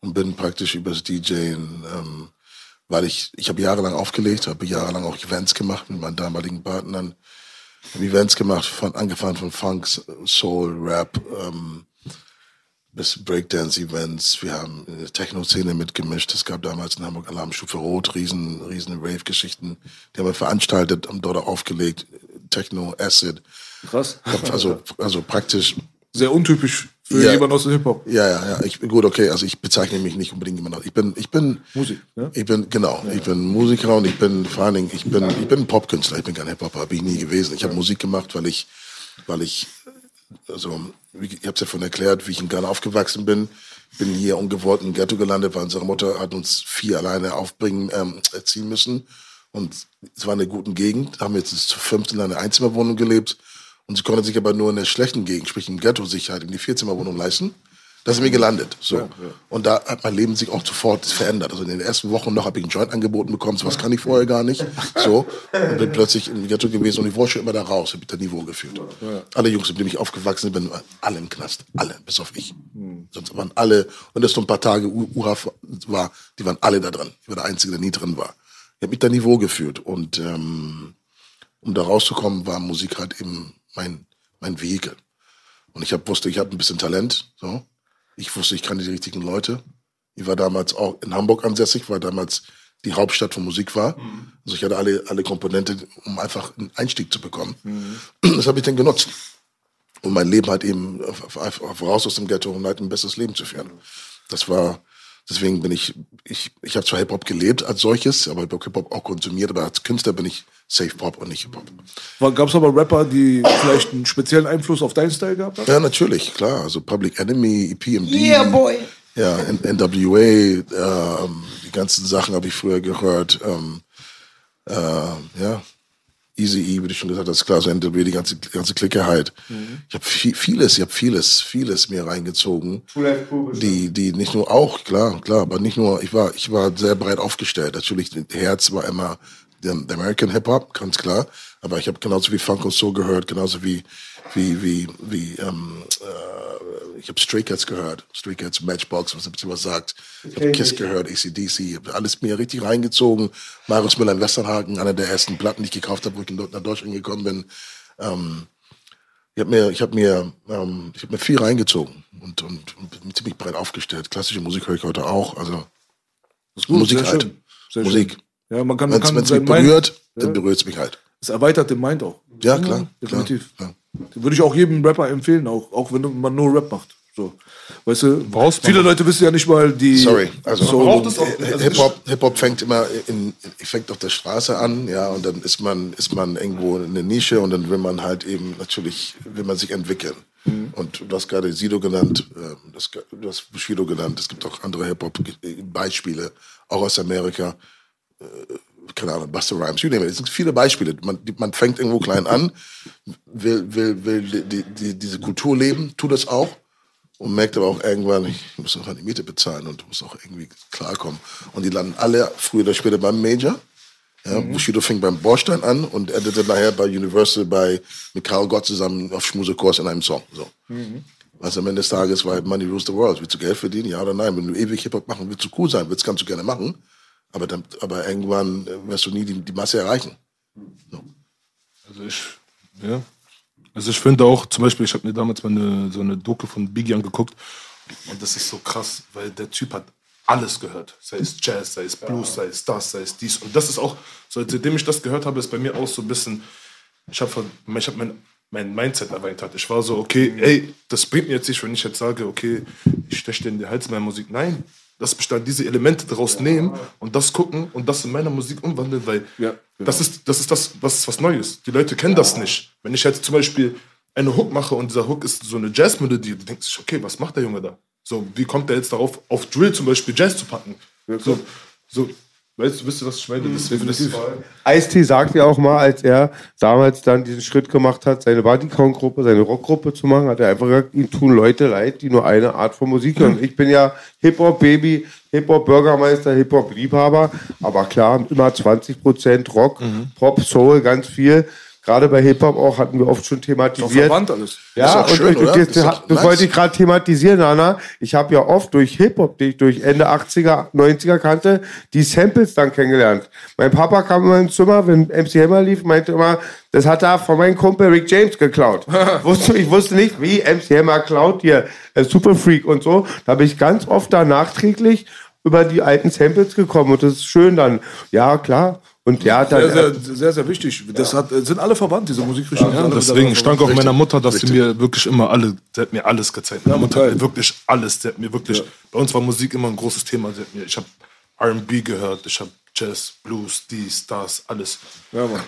und bin praktisch übers DJen, ähm, weil ich, ich habe jahrelang aufgelegt, habe jahrelang auch Events gemacht mit meinen damaligen Partnern. Habe Events gemacht, von, angefangen von Funk, Soul, Rap, ähm, bis Breakdance-Events. Wir haben in der Techno-Szene mitgemischt. Es gab damals in Hamburg Alarmstufe Rot, riesen, riesen Rave-Geschichten. Die haben wir veranstaltet, haben dort aufgelegt. Techno, Acid. Krass. Also, also praktisch, Sehr untypisch für Ja. jemanden aus dem Hip-Hop. ja, ja, ja. Ich, gut, okay. Also ich bezeichne mich nicht unbedingt immer noch. Ich bin, ich bin, Musik, ne? ich bin, genau. Ich bin Musiker und ich bin vor allen Dingen, ich bin, ich bin Popkünstler. Ich bin kein Hip-Hopper, bin ich nie gewesen. Ich habe Musik gemacht, weil ich, weil ich, also, ich habe es ja von erklärt, wie ich in Ghana aufgewachsen bin. Bin hier ungewollt im Ghetto gelandet, weil unsere Mutter hat uns vier alleine aufbringen, ähm, erziehen müssen. Und es war in einer guten Gegend. Haben jetzt zu fünft in einer Einzimmerwohnung gelebt. Und sie konnte sich aber nur in der schlechten Gegend, sprich im Ghetto, sich halt in die Vierzimmerwohnung leisten. Da sind wir gelandet. So. Und da hat mein Leben sich auch sofort verändert. Also in den ersten Wochen noch habe ich einen Joint angeboten bekommen, sowas kann ich vorher gar nicht. So. Und bin plötzlich im Ghetto gewesen und ich wollte schon immer da raus, habe ich das Niveau gefühlt. Alle Jungs, mit denen ich aufgewachsen bin, waren alle im Knast. Alle, bis auf ich. Sonst waren alle, und das so ein paar Tage U- UHA war, die waren alle da drin. Ich war der Einzige, der nie drin war. Ich habe mich da Niveau gefühlt. Und ähm, um da rauszukommen, war Musik halt eben mein, mein Vehikel. Und ich hab, wusste, ich habe ein bisschen Talent. So. Ich wusste, ich kann die richtigen Leute. Ich war damals auch in Hamburg ansässig, weil damals die Hauptstadt von Musik war. Also ich hatte alle, alle Komponente, um einfach einen Einstieg zu bekommen. Das habe ich dann genutzt. Um mein Leben halt eben auf, auf, auf, raus aus dem Ghetto und halt ein besseres Leben zu führen. Das war, deswegen bin ich, ich, ich habe zwar Hip-Hop gelebt als solches, aber Hip-Hop auch konsumiert, aber als Künstler bin ich Safe Pop und nicht Hip-Hop. Gab es aber Rapper, die vielleicht einen speziellen Einfluss auf deinen Style gehabt haben? Ja, natürlich, klar. Also Public Enemy, EPMD. Yeah, boy. Ja, N NWA, ähm, die ganzen Sachen habe ich früher gehört. Ähm, äh, ja, Easy E, wie du schon gesagt hast, klar, so NWA, die ganze, ganze Clique halt. Ich habe viel, vieles, ich habe vieles, vieles mir reingezogen. Die, die nicht nur auch, klar, klar, aber nicht nur, ich war, ich war sehr breit aufgestellt. Natürlich, das Herz war immer der American Hip Hop, ganz klar. Aber ich habe genauso wie Funk und Soul gehört, genauso wie, wie, wie, wie, ähm, äh, ich habe Stray Cats gehört, Stray Cats, Matchbox, was ihr was sagt. Ich habe Kiss gehört, ACDC, ich habe alles mir richtig reingezogen. Marius Müller in Westernhagen, einer der ersten Platten, die ich gekauft habe, wo ich nach Deutschland gekommen bin. Ähm, ich habe mir, ich habe mir, ähm, ich habe mir viel reingezogen und, und, und bin ziemlich breit aufgestellt. Klassische Musik höre ich heute auch, also Gut, Musik halt. Musik. schön. Ja, man kann, Wenn man kann es mich Mind- berührt, Ja. dann berührt es mich halt. Es erweitert den Mind auch. Ja, klar. klar, Definitiv. klar. Würde ich auch jedem Rapper empfehlen, auch, auch wenn man nur Rap macht. So. Weißt du, Brauchst man viele Leute wissen ja nicht mal die. Sorry, also so, also Hip Hop, Hip Hop fängt immer in, fängt auf der Straße an, ja, und dann ist man ist man irgendwo in der Nische und dann will man halt eben natürlich will man sich entwickeln. Und du hast gerade Sido genannt, ähm, das, du hast Bushido genannt. Es gibt auch andere Hip Hop Beispiele, auch aus Amerika. Äh, keine Ahnung, Buster Rhymes, you name it. Es sind viele Beispiele. Man, man fängt irgendwo klein an, will, will, will die, die, diese Kultur leben, tut das auch und merkt aber auch irgendwann, ich muss auch die Miete bezahlen und muss auch irgendwie klarkommen. Und die landen alle früher oder später beim Major. Ja, Mhm. Bushido fing beim Bordstein an und endete nachher bei Universal bei mit Karl Gott zusammen auf Schmusekurs in einem Song. So. Mhm. Also am Ende des Tages war Money Rules the World. Willst du Geld verdienen? Ja oder nein? Wenn du ewig Hip-Hop machen willst, du cool sein willst, kannst du gerne machen. Aber, dann, aber irgendwann äh, wirst du nie die, die Masse erreichen. Also ich, ja. Also ich finde auch, zum Beispiel, ich habe mir damals mal eine, so eine Doku von Biggie angeguckt und das ist so krass, weil der Typ hat alles gehört. Sei es Jazz, sei es Blues, sei es das, sei es dies. Und das ist auch, so, seitdem ich das gehört habe, ist bei mir auch so ein bisschen, ich habe ich hab mein, mein Mindset erweitert. Ich war so, okay, ey, das bringt mir jetzt nicht, wenn ich jetzt sage, okay, ich steche dir in den Hals meiner Musik. Nein, lass mich dann diese Elemente daraus nehmen und das gucken und das in meiner Musik umwandeln, weil Ja, genau. das ist das, ist das was, was Neues. Die Leute kennen das nicht. Wenn ich jetzt zum Beispiel eine Hook mache und dieser Hook ist so eine Jazzmelodie, du denkst dich, okay, was macht der Junge da? So, wie kommt der jetzt darauf, auf Drill zum Beispiel Jazz zu packen? So, so, weißt du, wisst ihr, was ich meine? Deswegen ist definitiv. Ice-T sagt ja auch mal, als er damals dann diesen Schritt gemacht hat, seine Bodycount-Gruppe, seine Rockgruppe zu machen, hat er einfach gesagt, ihm tun Leute leid, die nur eine Art von Musik hören. Ich bin ja Hip-Hop-Baby, Hip-Hop-Bürgermeister, Hip-Hop-Liebhaber, aber klar, immer 20% Rock, Pop, Soul, ganz viel. Gerade bei Hip-Hop auch hatten wir oft schon thematisiert. verwandt alles. Ja, doch und, schön, und, das, doch das nice. wollte ich gerade thematisieren, Anna. Ich habe ja oft durch Hip-Hop, die ich durch Ende 80er, 90er kannte, die Samples dann kennengelernt. Mein Papa kam immer ins Zimmer, wenn MC Hammer lief, meinte immer, das hat er von meinem Kumpel Rick James geklaut. ich wusste nicht, wie MC Hammer klaut hier, äh, Super Freak und so. Da bin ich ganz oft da nachträglich über die alten Samples gekommen und das ist schön dann. Ja, klar. Und ja, dann, Sehr, sehr, sehr, sehr wichtig. Das hat, sind alle verwandt, diese Musikrichtungen. Ja, deswegen, ich danke auch meiner Mutter, dass sie Richtig. mir wirklich immer alle, sie hat mir alles gezeigt. Meine Mutter hat mir wirklich alles, sie hat mir wirklich, bei uns war Musik immer ein großes Thema. Sie hat mir, ich habe R&B gehört, ich habe Jazz, Blues, dies, das, alles. Ja, Mann.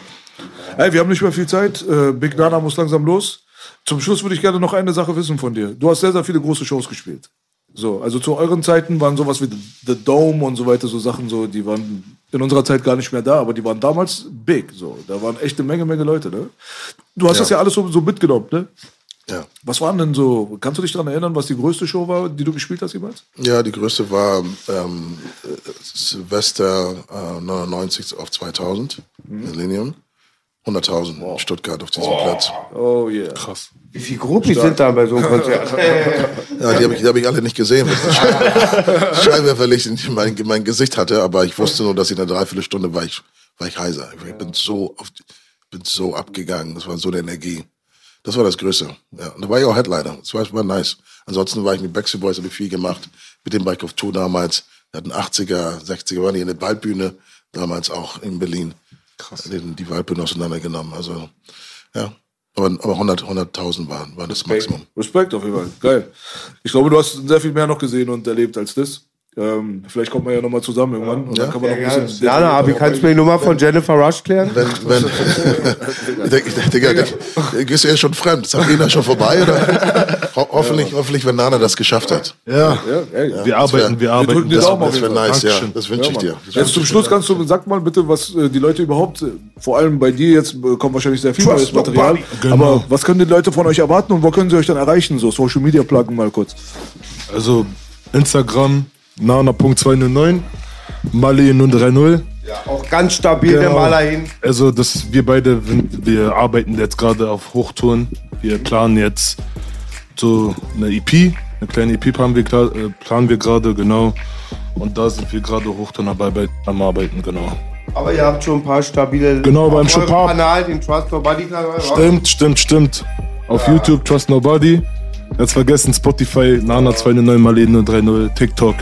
Hey, wir haben nicht mehr viel Zeit. Äh, Big Nana muss langsam los. Zum Schluss würde ich gerne noch eine Sache wissen von dir. Du hast sehr, sehr viele große Shows gespielt. So, also zu euren Zeiten waren sowas wie The Dome und so weiter, so Sachen, so, die waren in unserer Zeit gar nicht mehr da, aber die waren damals big. So, da waren echt eine Menge, Menge Leute. Ne? Du hast das ja alles so, so mitgenommen, ne? Ja. Was waren denn so, kannst du dich daran erinnern, was die größte Show war, die du gespielt hast jemals? Ja, die größte war ähm, äh, Silvester äh, 99 auf 2000, Millennium. 100.000 in Stuttgart auf diesem Platz. Oh yeah. Krass. Wie viele Groupies sind da bei so einem Konzert? Ja, die habe ich, die hab ich alle nicht gesehen, Scheinwerferlicht in mein, in mein Gesicht hatte, aber ich wusste nur, dass in einer Dreiviertelstunde war ich, war ich heiser. Ich bin so, auf, bin so abgegangen, das war so eine Energie. Das war das Größte. Ja. Und da war ich auch Headliner. Das war, war nice. Ansonsten war ich mit Backstreet Boys, habe ich viel gemacht. Mit dem Bike of Tour damals. Wir hatten 80er, 60er, waren die in der Waldbühne. Damals auch in Berlin. Krass. Die, die Waldbühne auseinandergenommen. Also, ja. Aber, aber 100 100.000 waren, waren das Maximum. Respekt auf jeden Fall. Geil. Ich glaube, du hast sehr viel mehr noch gesehen und erlebt als das. Ähm, vielleicht kommt man ja nochmal zusammen irgendwann und Ja. dann kann man noch ein bisschen. Jana, aber kannst du mir die Nummer von Jennifer Rush klären? Wenn, wenn, ich denke, ich denke, Digga, du gehst ja schon fremd. Ist Sabrina schon vorbei? Oder? Ho hoffentlich, hoffentlich, wenn Nana das geschafft hat. Ja, Ja, wir arbeiten, wir arbeiten. drücken die das- Das wäre nice, ja. Das wünsche ich dir. Das Jetzt zum Schluss kannst du, sag mal bitte, was äh, die Leute überhaupt, äh, vor allem bei dir jetzt äh, kommt wahrscheinlich sehr viel neues Material, Genau. aber was können die Leute von euch erwarten und wo können sie euch dann erreichen? So Social Media pluggen mal kurz. Also Instagram, nana.209, Mali 030. Auch ganz stabil der Genau. Maler hin. Also das, wir beide, wir arbeiten jetzt gerade auf Hochtouren. Wir planen jetzt so eine EP, eine kleine EP planen wir, äh, planen wir gerade, genau. Und da sind wir gerade Hochtouren dabei am Arbeiten, genau. Aber ihr habt schon ein paar stabile. Genau, beim Chopin. Kanal, den Trust Nobody Kanal. Stimmt, stimmt, stimmt. Auf YouTube Trust Nobody. Jetzt vergessen Spotify, Nana 209 Mali 030, TikTok.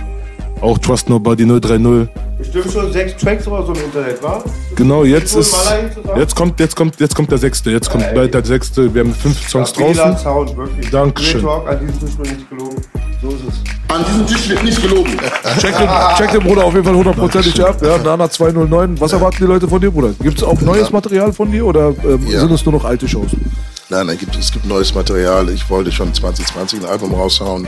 Auch Trust Nobody 030. Bestimmt schon sechs Tracks oder so im Internet, wa? Genau, jetzt ist. Jetzt kommt, jetzt kommt, jetzt kommt der sechste. Jetzt kommt bald der sechste. Wir haben fünf Songs draußen. Sound, wirklich. Dankeschön. Talk, an diesem Tisch wird nicht gelogen. So ist es. An diesem Tisch wird nicht gelogen. Check den, check den Bruder auf jeden Fall hundertprozentig ab. Ja, Nana 209. Was erwarten die Leute von dir, Bruder? Gibt es auch neues Material von dir oder ähm, Ja. sind es nur noch alte Shows? Nein, nein, gibt, es gibt neues Material. Ich wollte schon 2020 ein Album raushauen.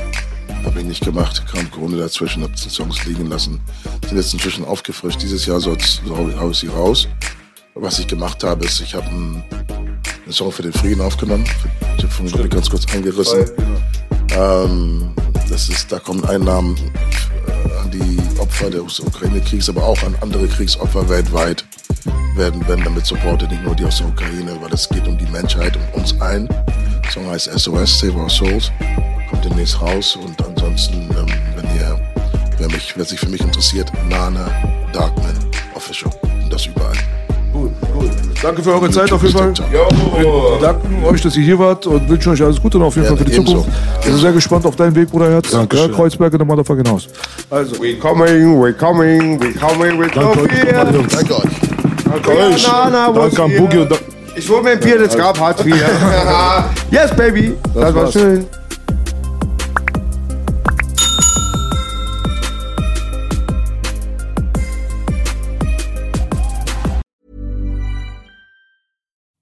Habe ich nicht gemacht. Kam Corona dazwischen, habe die Songs liegen lassen. Sind jetzt inzwischen aufgefrischt. Dieses Jahr soll so hau ich sie raus. Was ich gemacht habe, ist, ich habe einen, einen Song für den Frieden aufgenommen. Ich habe vorhin ganz kurz angerissen. Ähm, das ist, da kommen Einnahmen äh, an die Opfer des Ukraine-Kriegs, aber auch an andere Kriegsopfer weltweit werden, werden damit supportet, nicht nur die aus der Ukraine, weil es geht um die Menschheit, um uns allen. Der Song heißt SOS, Save Our Souls, demnächst raus und ansonsten, ähm, wenn ihr, wer, mich, wer sich für mich interessiert, Nana Darkman Official und das überall. Danke für eure Zeit auf jeden Fall. Wir danken euch, dass ihr hier wart und wünschen euch alles Gute und auf jeden Fall für die Zukunft. ebenso. Ich bin sehr gespannt auf deinen Weg, Bruderherz. Dankeschön. Ja, Kreuzberg in der Motherfucking Haus. Also, We coming, we coming, we coming with no danke euch. fear. Danke euch. Danke euch. Danke an? Boogie und da Ich hol mir ein Bier, das gab Hartz IV. yes, baby. Das, war war's. schön.